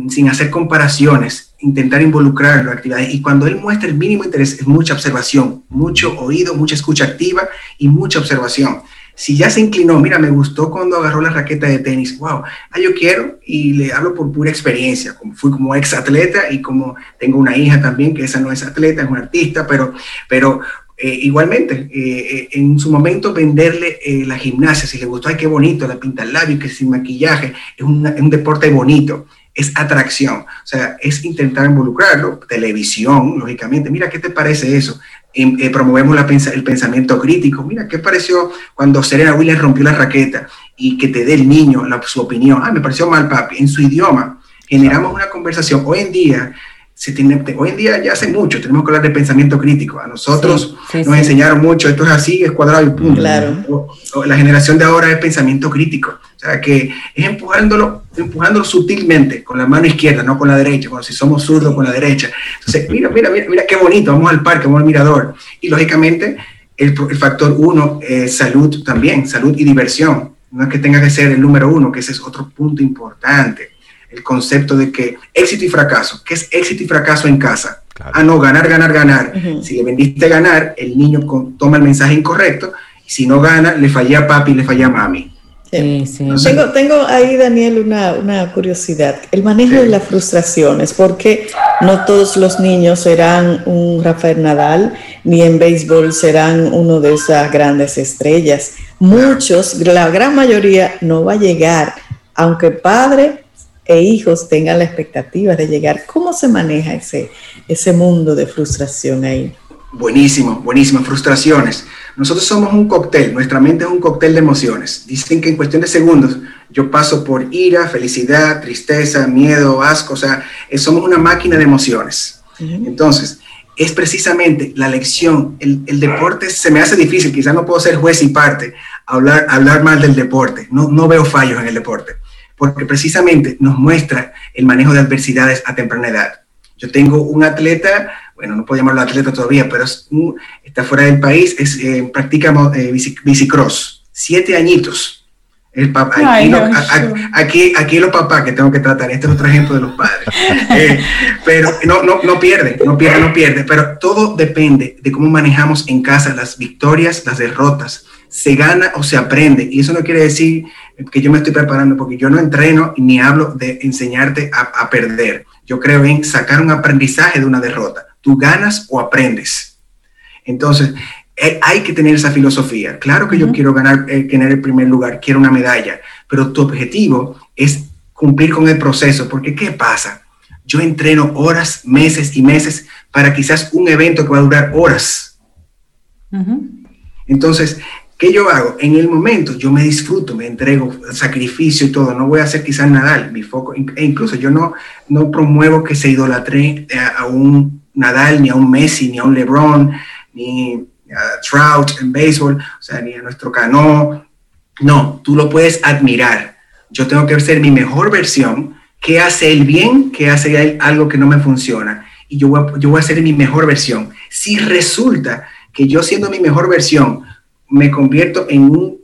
sin hacer comparaciones, intentar involucrar las actividades. Y cuando él muestra el mínimo interés, es mucha observación, mucho oído, mucha escucha activa y mucha observación si ya se inclinó, mira, me gustó cuando agarró la raqueta de tenis, wow, ah, yo quiero y le hablo por pura experiencia, como fui como ex atleta y como tengo una hija también, que esa no es atleta, es una artista, pero, pero eh, igualmente, eh, eh, en su momento venderle la gimnasia, si le gustó, ay, qué bonito, la pinta el labio, que sin maquillaje, es, un deporte bonito, es atracción, o sea, es intentar involucrarlo, televisión, lógicamente, mira, ¿qué te parece eso? Eh, promovemos la, el pensamiento crítico. Mira, ¿qué pareció cuando Serena Williams rompió la raqueta y que te dé el niño su opinión? Ah, me pareció mal, papi, en su idioma. Generamos una conversación. Hoy en día, se tiene, hoy en día ya hace mucho, tenemos que hablar de pensamiento crítico. A nosotros nos enseñaron mucho, esto es así, es cuadrado y punto. Claro. la generación de ahora es pensamiento crítico. O sea, que es empujándolo, empujándolo sutilmente con la mano izquierda, no con la derecha, como si somos zurdos con la derecha. Entonces, mira, mira, mira, mira qué bonito, vamos al parque, vamos al mirador. Y lógicamente, el, factor uno es salud también, salud y diversión. No es que tenga que ser el número uno, que ese es otro punto importante. El concepto de que éxito y fracaso, ¿qué es éxito y fracaso en casa? Ah, no, ganar, ganar, ganar. Si le vendiste ganar, el niño toma el mensaje incorrecto. Y si no gana, le fallé a papi, le fallé a mami. Tengo, tengo ahí, Daniel, una, una, curiosidad. El manejo de las frustraciones, porque no todos los niños serán un Rafael Nadal, ni en béisbol serán uno de esas grandes estrellas. Muchos, la gran mayoría, no va a llegar, aunque padre e hijos tengan la expectativa de llegar. ¿Cómo se maneja ese, ese mundo de frustración ahí? Buenísimo, buenísimo. Frustraciones. Nosotros somos un cóctel, nuestra mente es un cóctel de emociones. Dicen que en cuestión de segundos yo paso por ira, felicidad, tristeza, miedo, asco, o sea, eh, somos una máquina de emociones. Entonces, es precisamente la lección, el, deporte se me hace difícil, quizás no puedo ser juez y parte, hablar, hablar mal del deporte, no, no veo fallos en el deporte, porque precisamente nos muestra el manejo de adversidades a temprana edad. Yo tengo un atleta bueno, no puedo llamarlo atleta todavía, pero está fuera del país, es, eh, practica eh, bicicross, siete añitos. El papá, aquí, aquí, los papás que tengo que tratar, este es otro ejemplo de los padres. Eh, pero no, no, no pierde, no pierde, no pierde, pero todo depende de cómo manejamos en casa las victorias, las derrotas. Se gana o se aprende. Y eso no quiere decir que yo me estoy preparando, porque yo no entreno ni hablo de enseñarte a, a perder. Yo creo en sacar un aprendizaje de una derrota. Tú ganas o aprendes. Entonces, eh, hay que tener esa filosofía. Claro que yo quiero ganar, eh, tener el primer lugar, quiero una medalla, pero tu objetivo es cumplir con el proceso, porque ¿qué pasa? Yo entreno horas, meses y meses para quizás un evento que va a durar horas. Entonces, ¿qué yo hago? En el momento yo me disfruto, me entrego sacrificio y todo. No voy a hacer quizás Nadal, mi foco, e incluso yo no, no promuevo que se idolatre a, a un Nadal, ni a un Messi, ni a un LeBron, ni a Trout en béisbol, o sea, ni a nuestro Cano. No, tú lo puedes admirar. Yo tengo que ser mi mejor versión. ¿Qué hace él bien? ¿Qué hace él algo que no me funciona? Y yo voy, yo voy a ser mi mejor versión. Si resulta que yo siendo mi mejor versión me convierto en un,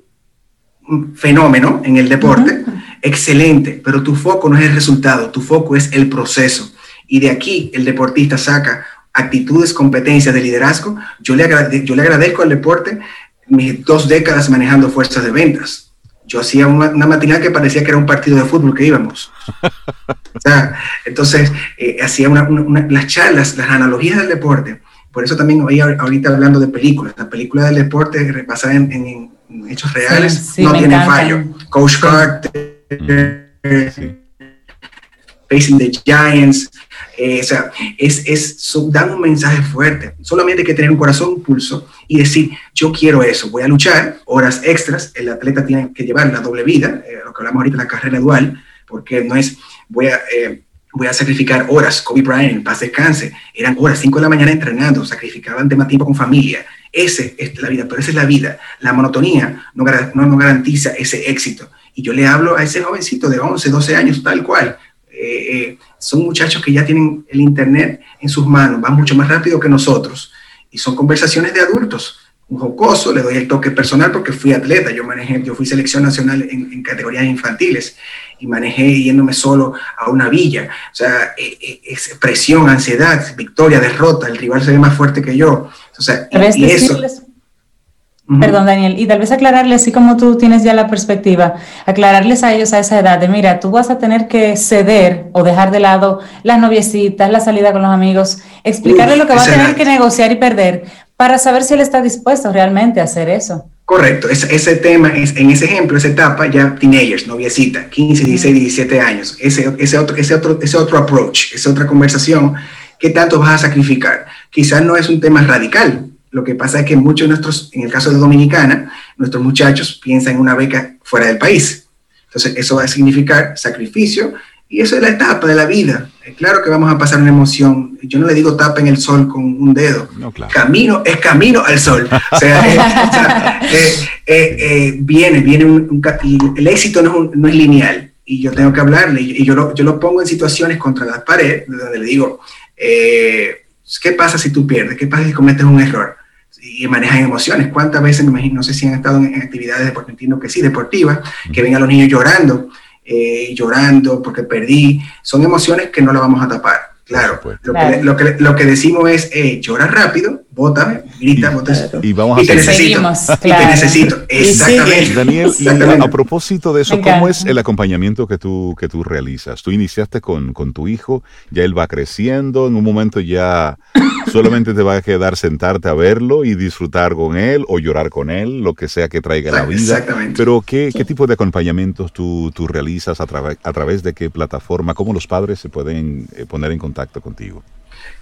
fenómeno en el deporte, excelente, pero tu foco no es el resultado, tu foco es el proceso. Y de aquí el deportista saca actitudes, competencias de liderazgo. Yo le, yo le agradezco al deporte mis dos décadas manejando fuerzas de ventas. Yo hacía una, matinal que parecía que era un partido de fútbol que íbamos. o sea, entonces, eh, hacía las charlas, las analogías del deporte. Por eso también hoy ahorita hablando de películas. La película del deporte repasada en, en, hechos reales no tiene fallo. Coach Carter, Facing the Giants, eh, o sea, es, es, dan un mensaje fuerte. Solamente hay que tener un corazón, un pulso y decir, yo quiero eso, voy a luchar, horas extras, el atleta tiene que llevar la doble vida, eh, lo que hablamos ahorita, la carrera dual, porque no es, voy a... Eh, voy a sacrificar horas. Kobe Bryant, paz descanse, eran horas, 5 de la mañana entrenando, sacrificaban tema tiempo con familia. Ese es la vida, pero esa es la vida. La monotonía no, no, no garantiza ese éxito. Y yo le hablo a ese jovencito de 11, 12 años, tal cual. Eh, son muchachos que ya tienen el Internet en sus manos, van mucho más rápido que nosotros. Y son conversaciones de adultos. Un jocoso, le doy el toque personal porque fui atleta, yo manejé, yo fui selección nacional en, categorías infantiles y manejé yéndome solo a una villa. O sea, e, e, es presión, ansiedad, victoria, derrota, el rival se ve más fuerte que yo. O sea, y, eso Perdón, Daniel, y tal vez aclararles, así como tú tienes ya la perspectiva, aclararles a ellos a esa edad de, mira, tú vas a tener que ceder o dejar de lado las noviecitas, la salida con los amigos, explicarle lo que va a tener que negociar y perder para saber si él está dispuesto realmente a hacer eso. Correcto, ese, tema, es, en ese ejemplo, esa etapa, ya teenagers, noviecita, 15, 16, 17 años, ese, ese, otro, ese, otro, ese otro approach, esa otra conversación, ¿qué tanto vas a sacrificar? Quizás no es un tema radical, lo que pasa es que muchos de nuestros, en el caso de Dominicana, nuestros muchachos piensan en una beca fuera del país. Entonces, eso va a significar sacrificio y eso es la etapa de la vida. Claro que vamos a pasar una emoción. Yo no le digo tapa en el sol con un dedo. Camino es camino al sol. O sea, eh, eh, eh, viene, viene un, el éxito no es, no es, lineal. Y yo tengo que hablarle. Y yo lo, yo lo pongo en situaciones contra la pared, donde le digo, ¿qué pasa si tú pierdes? ¿Qué pasa si cometes un error? y manejan emociones. ¿Cuántas veces, me imagino, no sé si han estado en, actividades deportivas, que sí, deportivas, que ven a los niños llorando, eh, llorando porque perdí? Son emociones que no las vamos a tapar. Claro, lo que, lo, que, lo que, decimos es, eh, llora rápido, bótame, grita, bótame. Y, vamos a y te necesito, y te necesito, exactamente. Daniel, a propósito de eso, ¿cómo es el acompañamiento que tú, que tú realizas? Tú iniciaste con, con tu hijo, ya él va creciendo, en un momento ya solamente te va a quedar sentarte a verlo y disfrutar con él o llorar con él, lo que sea que traiga la vida. Exactamente. Pero ¿qué, qué tipo de acompañamientos tú, tú realizas a, a través de qué plataforma? ¿Cómo los padres se pueden eh, poner en contacto contigo.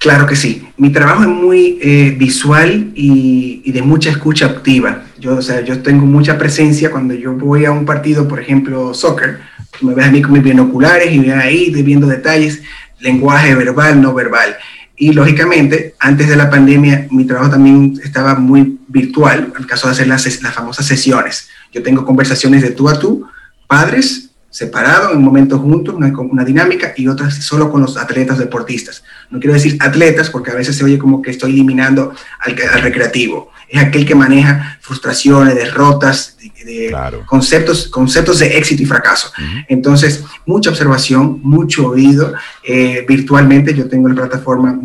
Claro que sí. Mi trabajo es muy eh, visual y, de mucha escucha activa. Yo, o sea, yo tengo mucha presencia cuando yo voy a un partido, por ejemplo, soccer. Me ves a mí con mis binoculares y ven ahí viendo detalles, lenguaje verbal, no verbal. Y lógicamente, antes de la pandemia, mi trabajo también estaba muy virtual, al caso de hacer las, las famosas sesiones. Yo tengo conversaciones de tú a tú, padres separado, en un momento juntos, una, una dinámica, y otras solo con los atletas deportistas. No quiero decir atletas porque a veces se oye como que estoy eliminando al, recreativo. Es aquel que maneja frustraciones, derrotas, de, conceptos, conceptos de éxito y fracaso. Entonces, mucha observación, mucho oído. Eh, virtualmente yo tengo la plataforma,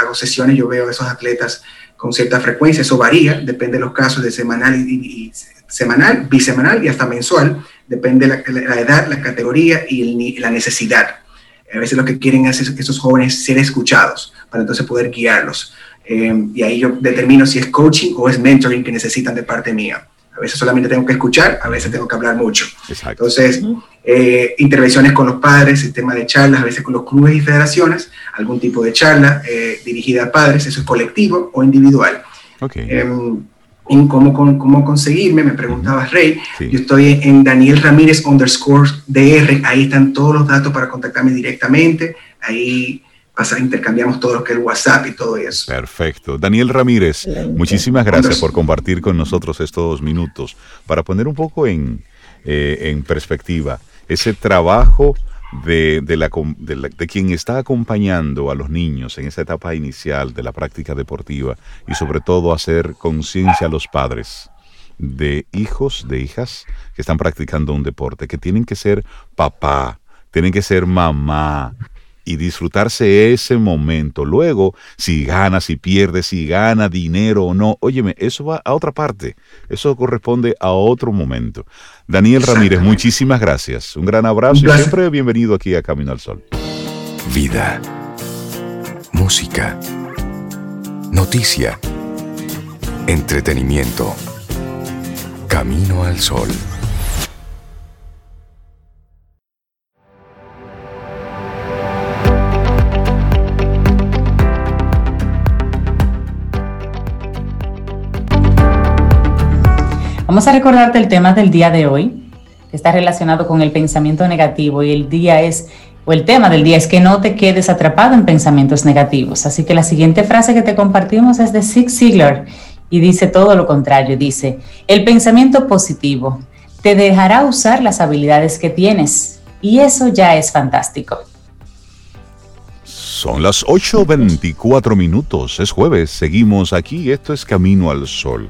hago sesiones, yo veo a esos atletas con cierta frecuencia, eso varía, depende de los casos de semanal y, semanal, bisemanal y hasta mensual, depende de la, edad, la categoría y la necesidad. A veces lo que quieren es que esos jóvenes ser escuchados para entonces poder guiarlos. Eh, y ahí yo determino si es coaching o es mentoring que necesitan de parte mía. A veces solamente tengo que escuchar, a veces tengo que hablar mucho. Entonces, eh, intervenciones con los padres, sistema de charlas, a veces con los clubes y federaciones, algún tipo de charla eh, dirigida a padres, eso es colectivo o individual. Okay. En cómo, cómo, conseguirme, me preguntaba Rey. Yo estoy en Daniel Ramírez underscore DR, ahí están todos los datos para contactarme directamente, ahí pasa, intercambiamos todo lo que es el WhatsApp y todo eso. Perfecto. Daniel Ramírez, muchísimas gracias por compartir con nosotros estos minutos para poner un poco en, eh, en perspectiva ese trabajo de, la, de, quien está acompañando a los niños en esa etapa inicial de la práctica deportiva y sobre todo hacer conciencia a los padres de hijos, de hijas que están practicando un deporte, que tienen que ser papá, tienen que ser mamá, y disfrutarse ese momento. Luego, si gana, si pierde, si gana dinero o no, óyeme, eso va a otra parte. Eso corresponde a otro momento. Daniel Ramírez, muchísimas gracias. Un gran abrazo y siempre bienvenido aquí a Camino al Sol. Vida. Música. Noticia. Entretenimiento. Camino al Sol. Vamos a recordarte el tema del día de hoy, que está relacionado con el pensamiento negativo y el día es, o el tema del día es que no te quedes atrapado en pensamientos negativos. Así que la siguiente frase que te compartimos es de Zig Ziglar y dice todo lo contrario, dice, el pensamiento positivo te dejará usar las habilidades que tienes y eso ya es fantástico. Son las 8.24 minutos, es jueves, seguimos aquí, esto es Camino al Sol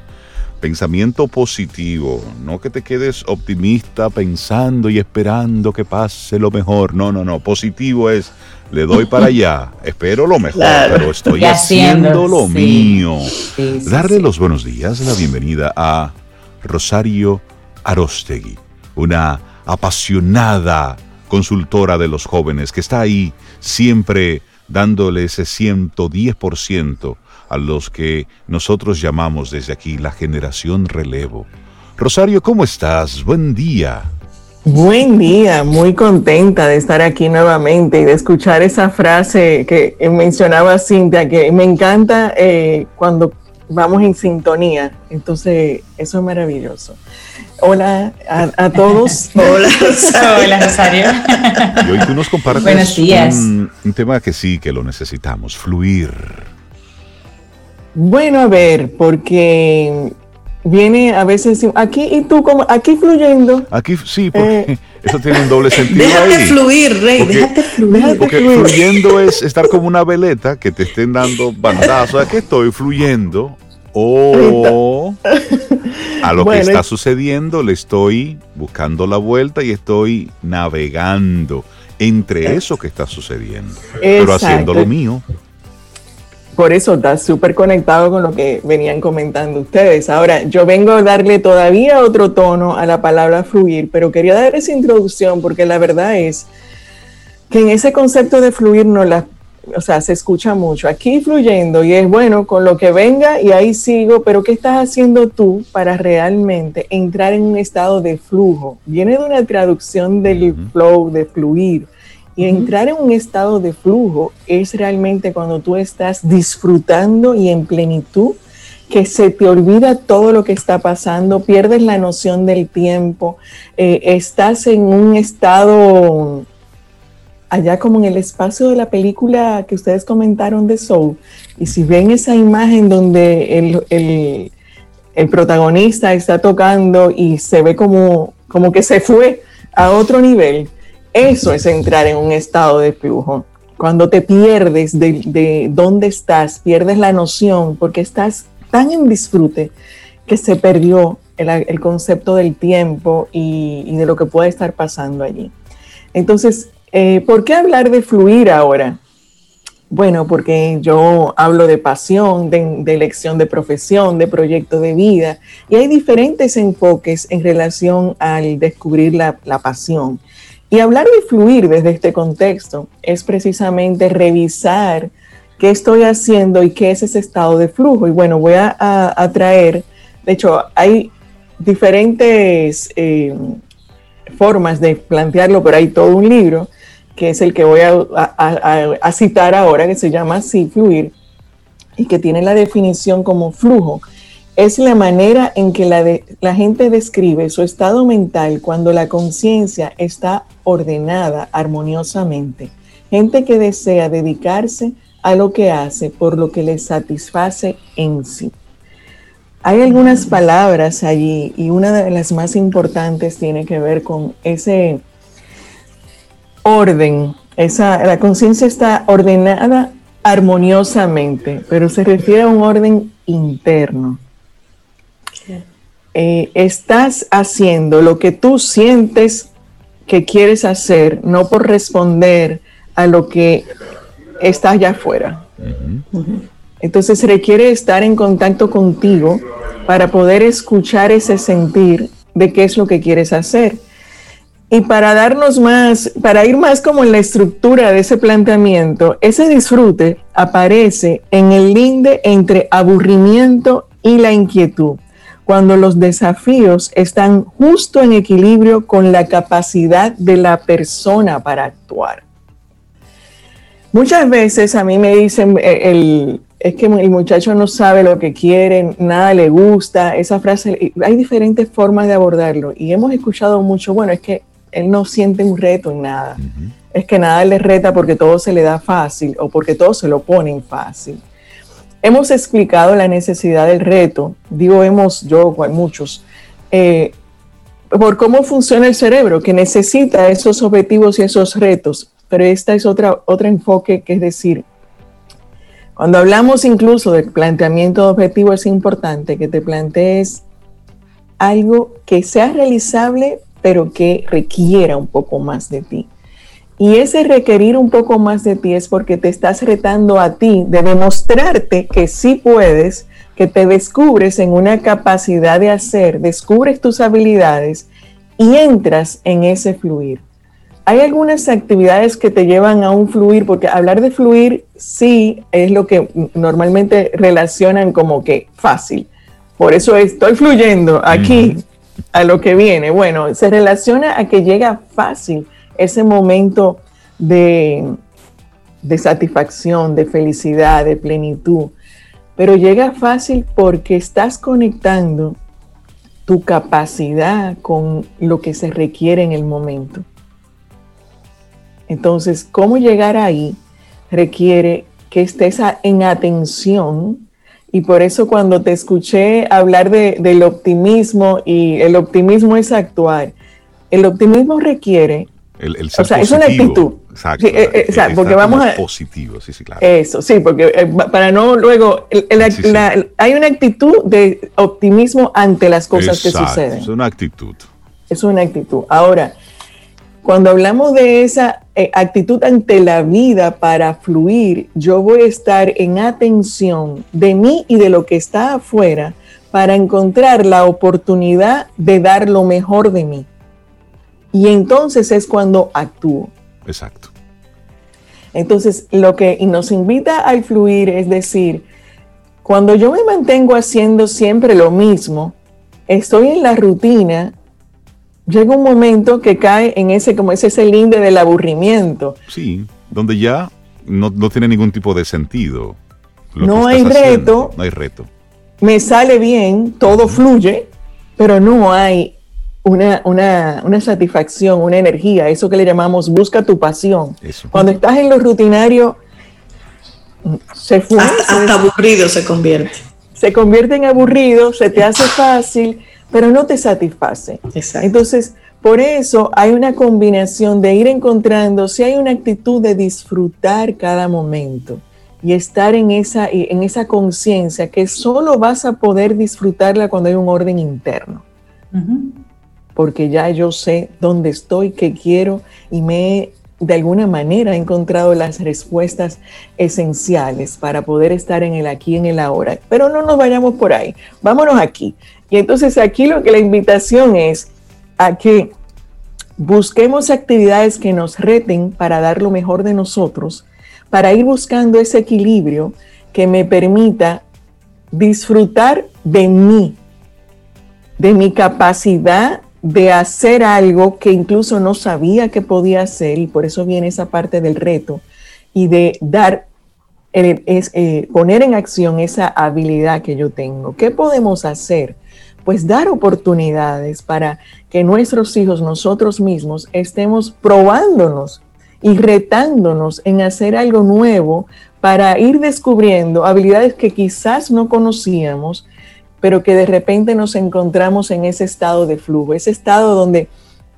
pensamiento positivo, no que te quedes optimista pensando y esperando que pase lo mejor. No, no, no, positivo es le doy para allá, espero lo mejor, pero estoy haciendo, lo mío. Darle los buenos días, la bienvenida a Rosario Arostegui, una apasionada consultora de los jóvenes que está ahí siempre dándole ese 110% a los que nosotros llamamos desde aquí la generación relevo. Rosario, ¿cómo estás? Buen día. Buen día, muy contenta de estar aquí nuevamente y de escuchar esa frase que mencionaba Cintia, que me encanta eh, cuando vamos en sintonía. Entonces, eso es maravilloso. Hola a, todos. Hola, Hola, Rosario. Y hoy tú nos compartes Un, un tema que sí, que lo necesitamos, fluir. Bueno, a ver, porque viene a veces aquí y tú como aquí fluyendo. Aquí sí, porque eh, eso tiene un doble sentido. Déjate fluir, Rey, déjate fluir. Porque fluyendo es estar como una veleta que te estén dando bandazos. Aquí estoy fluyendo. O a lo que está sucediendo le estoy buscando la vuelta y estoy navegando entre eso que está sucediendo, pero haciendo lo mío. Por eso está súper conectado con lo que venían comentando ustedes. Ahora, yo vengo a darle todavía otro tono a la palabra fluir, pero quería dar esa introducción porque la verdad es que en ese concepto de fluir no la, o sea, se escucha mucho. Aquí fluyendo y es bueno con lo que venga y ahí sigo, pero ¿qué estás haciendo tú para realmente entrar en un estado de flujo? Viene de una traducción del flow, de fluir y entrar en un estado de flujo es realmente cuando tú estás disfrutando y en plenitud, que se te olvida todo lo que está pasando, pierdes la noción del tiempo, eh, estás en un estado allá como en el espacio de la película que ustedes comentaron de Soul, y si ven esa imagen donde el, el protagonista está tocando y se ve como, como que se fue, a otro nivel, eso es entrar en un estado de flujo. Cuando te pierdes de, dónde estás, pierdes la noción porque estás tan en disfrute que se perdió el, concepto del tiempo y, de lo que puede estar pasando allí. Entonces, eh, ¿por qué hablar de fluir ahora? Bueno, porque yo hablo de pasión, de, elección de profesión, de proyecto de vida, y hay diferentes enfoques en relación al descubrir la, pasión. Y hablar de fluir desde este contexto es precisamente revisar qué estoy haciendo y qué es ese estado de flujo. Y bueno, voy a, traer, de hecho, hay diferentes eh, formas de plantearlo, pero hay todo un libro que es el que voy a, citar ahora, que se llama así, fluir, y que tiene la definición como flujo. Es la manera en que la, la gente describe su estado mental cuando la conciencia está ordenada armoniosamente. Gente que desea dedicarse a lo que hace por lo que le satisface en sí. Hay algunas palabras allí y una de las más importantes tiene que ver con ese orden. Esa, la conciencia está ordenada armoniosamente, pero se refiere a un orden interno. Eh, estás haciendo lo que tú sientes que quieres hacer, no por responder a lo que está allá afuera. Entonces requiere estar en contacto contigo para poder escuchar ese sentir de qué es lo que quieres hacer. Y para darnos más, para ir más como en la estructura de ese planteamiento, ese disfrute aparece en el linde entre aburrimiento y la inquietud, cuando los desafíos están justo en equilibrio con la capacidad de la persona para actuar. Muchas veces a mí me dicen, eh, el, es que el muchacho no sabe lo que quiere, nada le gusta, esa frase, hay diferentes formas de abordarlo y hemos escuchado mucho, bueno, es que él no siente un reto en nada. Es que nada le reta porque todo se le da fácil o porque todo se lo ponen fácil. Hemos explicado la necesidad del reto, digo hemos, yo, muchos, eh, por cómo funciona el cerebro, que necesita esos objetivos y esos retos, pero esta es otra, otro enfoque, que es decir, cuando hablamos incluso del planteamiento de objetivo, es importante que te plantees algo que sea realizable pero que requiera un poco más de ti. Y ese requerir un poco más de ti es porque te estás retando a ti de demostrarte que sí puedes, que te descubres en una capacidad de hacer, descubres tus habilidades y entras en ese fluir. Hay algunas actividades que te llevan a un fluir, porque hablar de fluir sí es lo que normalmente relacionan como que fácil. Por eso estoy fluyendo aquí, a lo que viene. Bueno, se relaciona a que llega fácil ese momento de, de satisfacción, de felicidad, de plenitud. Pero llega fácil porque estás conectando tu capacidad con lo que se requiere en el momento. Entonces, ¿cómo llegar ahí? Requiere que estés en atención y por eso cuando te escuché hablar del optimismo y el optimismo es actuar, el optimismo requiere... El, o sea, es una actitud. Exacto. Sí, eh, eh, porque vamos a... Positivo, sí, sí, claro. Eso, sí, porque eh, para no luego... hay una actitud de optimismo ante las cosas que suceden. Es una actitud. Es una actitud. Ahora, cuando hablamos de esa eh, actitud ante la vida para fluir, yo voy a estar en atención de mí y de lo que está afuera para encontrar la oportunidad de dar lo mejor de mí. Y entonces es cuando actúo. Exacto. Entonces, lo que nos invita al fluir es decir, cuando yo me mantengo haciendo siempre lo mismo, estoy en la rutina llega un momento que cae en ese, como ese, ese linde del aburrimiento. Sí, donde ya no, tiene ningún tipo de sentido. No hay reto. No hay reto. Me sale bien, todo fluye, pero no hay una, una, satisfacción, una energía, eso que le llamamos busca tu pasión. Cuando estás en lo rutinario, se hasta aburrido se convierte. Se convierte en aburrido, se te hace fácil pero no te satisface. Entonces, Por eso hay una combinación de ir encontrando, si hay una actitud de disfrutar cada momento y estar en esa, en esa conciencia que solo vas a poder disfrutarla cuando hay un orden interno. Porque ya yo sé dónde estoy, qué quiero y me he de alguna manera encontrado las respuestas esenciales para poder estar en el aquí, en el ahora. Pero no nos vayamos por ahí, vámonos aquí. Y entonces aquí lo que la invitación es a que busquemos actividades que nos reten para dar lo mejor de nosotros, para ir buscando ese equilibrio que me permita disfrutar de mí, de mi capacidad de hacer algo que incluso no sabía que podía hacer y por eso viene esa parte del reto y de dar, es, eh, poner en acción esa habilidad que yo tengo. ¿Qué podemos hacer? pues dar oportunidades para que nuestros hijos, nosotros mismos, estemos probándonos y retándonos en hacer algo nuevo para ir descubriendo habilidades que quizás no conocíamos, pero que de repente nos encontramos en ese estado de flujo, ese estado donde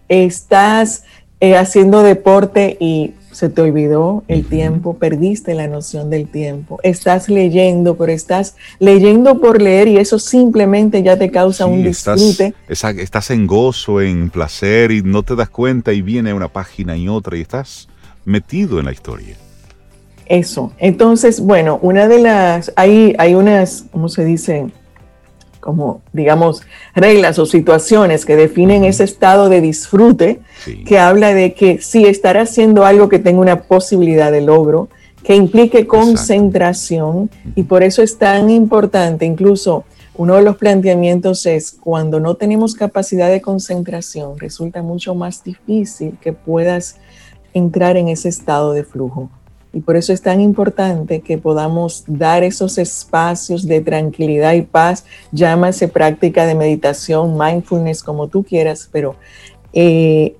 estás eh, haciendo deporte y se te olvidó el tiempo, perdiste la noción del tiempo, estás leyendo, pero estás leyendo por leer y eso simplemente ya te causa un disfrute. Estás, estás en gozo, en placer y no te das cuenta y viene una página y otra y estás metido en la historia. Eso. Entonces, bueno, una de las, hay, hay unas, ¿cómo se dice? Como, digamos, reglas o situaciones que definen ese estado de disfrute, que habla de que si estar haciendo algo que tenga una posibilidad de logro, que implique concentración, y por eso es tan importante, incluso uno de los planteamientos es cuando no tenemos capacidad de concentración, resulta mucho más difícil que puedas entrar en ese estado de flujo. Y por eso es tan importante que podamos dar esos espacios de tranquilidad y paz, llámase práctica de meditación, mindfulness, como tú quieras, pero eh,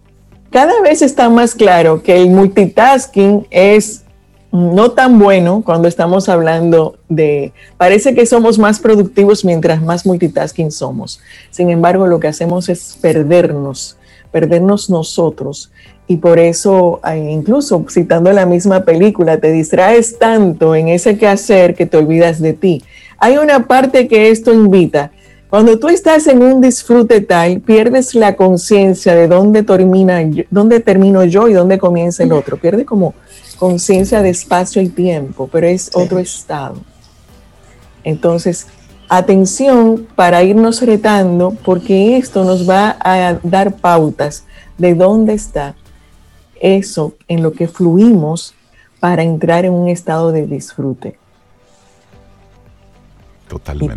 cada vez está más claro que el multitasking es no tan bueno cuando estamos hablando de, parece que somos más productivos mientras más multitasking somos. Sin embargo, lo que hacemos es perdernos, perdernos nosotros y por eso, incluso citando la misma película, te distraes tanto en ese quehacer que te olvidas de ti. Hay una parte que esto invita. Cuando tú estás en un disfrute tal, pierdes la conciencia de dónde termina, dónde termino yo y dónde comienza el otro. Pierde como conciencia de espacio y tiempo, pero es otro estado. Entonces, atención para irnos retando, porque esto nos va a dar pautas de dónde está eso en lo que fluimos para entrar en un estado de disfrute. Totalmente.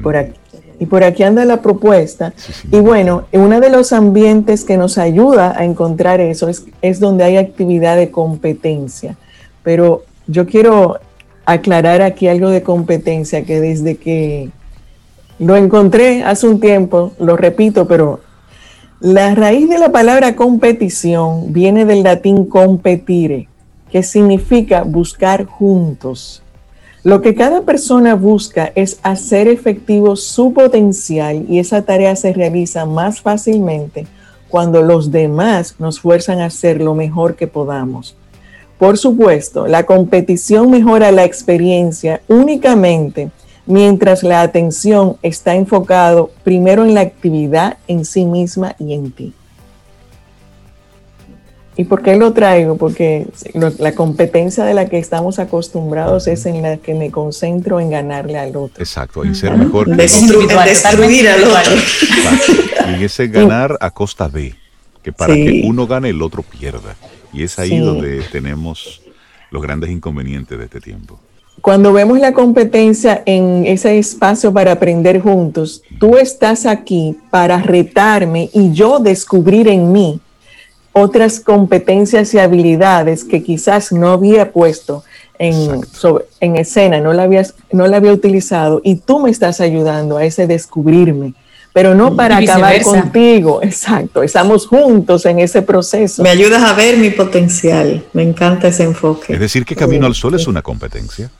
Y por aquí, anda la propuesta. y bueno, uno de los ambientes que nos ayuda a encontrar eso es, es donde hay actividad de competencia. Pero yo quiero aclarar aquí algo de competencia que desde que lo encontré hace un tiempo, lo repito, pero la raíz de la palabra competición viene del latín competire, que significa buscar juntos. Lo que cada persona busca es hacer efectivo su potencial y esa tarea se realiza más fácilmente cuando los demás nos fuerzan a hacer lo mejor que podamos. Por supuesto, la competición mejora la experiencia únicamente mientras la atención está enfocado primero en la actividad en sí misma y en ti. ¿Y por qué lo traigo? Porque la competencia de la que estamos acostumbrados es en la que me concentro en ganarle al otro. Exacto, en ser mejor. Que destruir al otro. Y ese ganar a costa de, que para que uno gane el otro pierda. Y es ahí donde tenemos los grandes inconvenientes de este tiempo cuando vemos la competencia en ese espacio para aprender juntos, tú estás aquí para retarme y yo descubrir en mí otras competencias y habilidades que quizás no había puesto en, en escena, no la, habías, no la había utilizado y tú me estás ayudando a ese descubrirme pero no para acabar contigo. Exacto, estamos juntos en ese proceso. Me ayudas a ver mi potencial, me encanta ese enfoque. Es decir, que Camino al Sol es una competencia.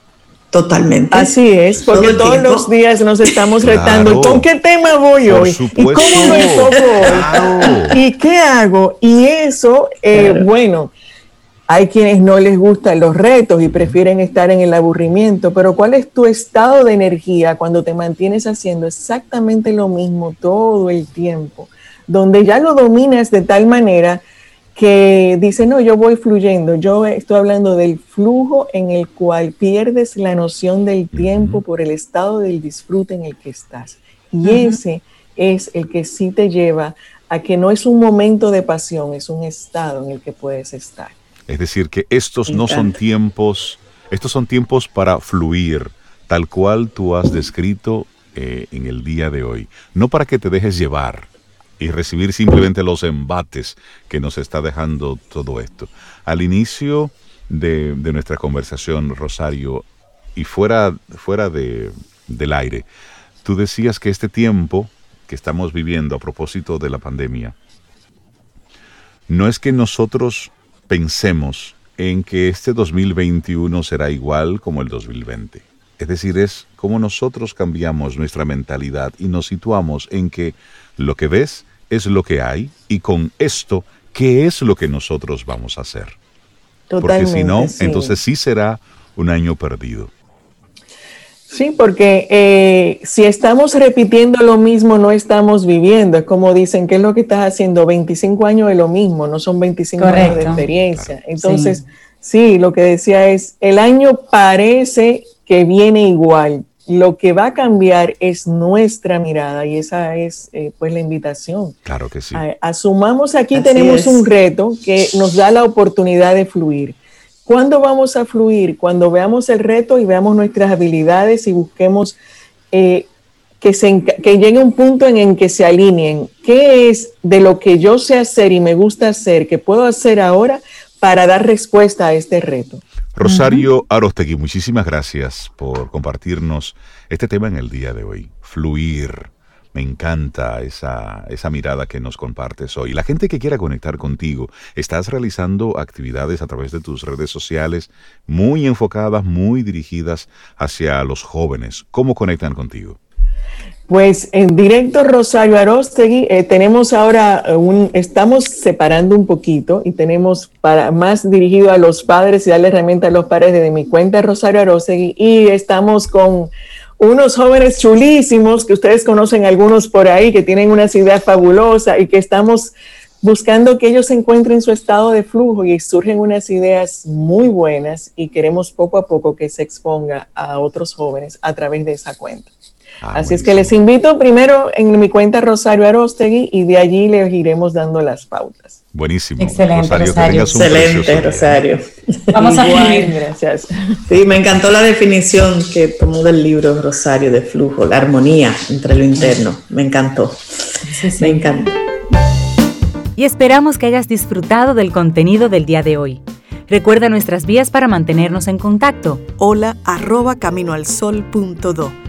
Totalmente. Así es, porque todos los días nos estamos retando. ¿Con qué tema voy hoy? ¿Y cómo lo enfoco hoy? ¿Y qué hago? Y eso, eh, bueno, hay quienes no les gustan los retos y prefieren estar en el aburrimiento, pero ¿cuál es tu estado de energía cuando te mantienes haciendo exactamente lo mismo todo el tiempo? Donde ya lo dominas de tal manera que dice, no, yo voy fluyendo. Yo estoy hablando del flujo en el cual pierdes la noción del tiempo por el estado del disfrute en el que estás. Y ese es el que sí te lleva a que no es un momento de pasión, es un estado en el que puedes estar. Es decir, que estos no son tiempos, estos son tiempos para fluir, tal cual tú has descrito eh, en el día de hoy. No para que te dejes llevar, y recibir simplemente los embates que nos está dejando todo esto. Al inicio de, nuestra conversación, Rosario, y fuera, fuera de, del aire, tú decías que este tiempo que estamos viviendo a propósito de la pandemia, no es que nosotros pensemos en que este 2021 será igual como el 2020. Es decir, es como nosotros cambiamos nuestra mentalidad y nos situamos en que lo que ves es lo que hay y con esto, ¿qué es lo que nosotros vamos a hacer? porque si no, entonces sí será un año perdido. Sí, porque eh, si estamos repitiendo lo mismo, no estamos viviendo. Es como dicen, ¿qué es lo que estás haciendo? 25 años de lo mismo, no son 25 años de experiencia. Entonces, sí, lo que decía es, el año parece que viene igual, lo que va a cambiar es nuestra mirada y esa es eh, pues la invitación. Claro que sí. Asumamos aquí tenemos un reto que nos da la oportunidad de fluir. ¿Cuándo vamos a fluir? Cuando veamos el reto y veamos nuestras habilidades y busquemos eh, que, se, que llegue un punto en el que se alineen. ¿Qué es de lo que yo sé hacer y me gusta hacer, que puedo hacer ahora para dar respuesta a este reto? Rosario Arostegui, muchísimas gracias por compartirnos este tema en el día de hoy. Fluir. Me encanta esa, esa mirada que nos compartes hoy. La gente que quiera conectar contigo, estás realizando actividades a través de tus redes sociales muy enfocadas, muy dirigidas hacia los jóvenes. ¿Cómo conectan contigo? Pues en directo Rosario Arostegui eh, tenemos ahora eh, un, estamos separando un poquito y tenemos para más dirigido a los padres y darle herramienta a los padres desde mi cuenta Rosario Arostegui y estamos con unos jóvenes chulísimos que ustedes conocen algunos por ahí que tienen unas ideas fabulosas y que estamos buscando que ellos encuentren su estado de flujo y surgen unas ideas muy buenas y queremos poco a poco que se exponga a otros jóvenes a través de esa cuenta. Ah, Así es que les invito primero en mi cuenta Rosario Arostegui y de allí les iremos dando las pautas. Buenísimo. Excelente, Rosario. Excelente, Rosario. Vamos a fluir. Gracias. Sí, me encantó la definición que tomó del libro Rosario de flujo, la armonía entre lo interno. Me encantó. Me encantó. Y esperamos que hayas disfrutado del contenido del día de hoy. Recuerda nuestras vías para mantenernos en contacto. Hola arroba caminoalsol.do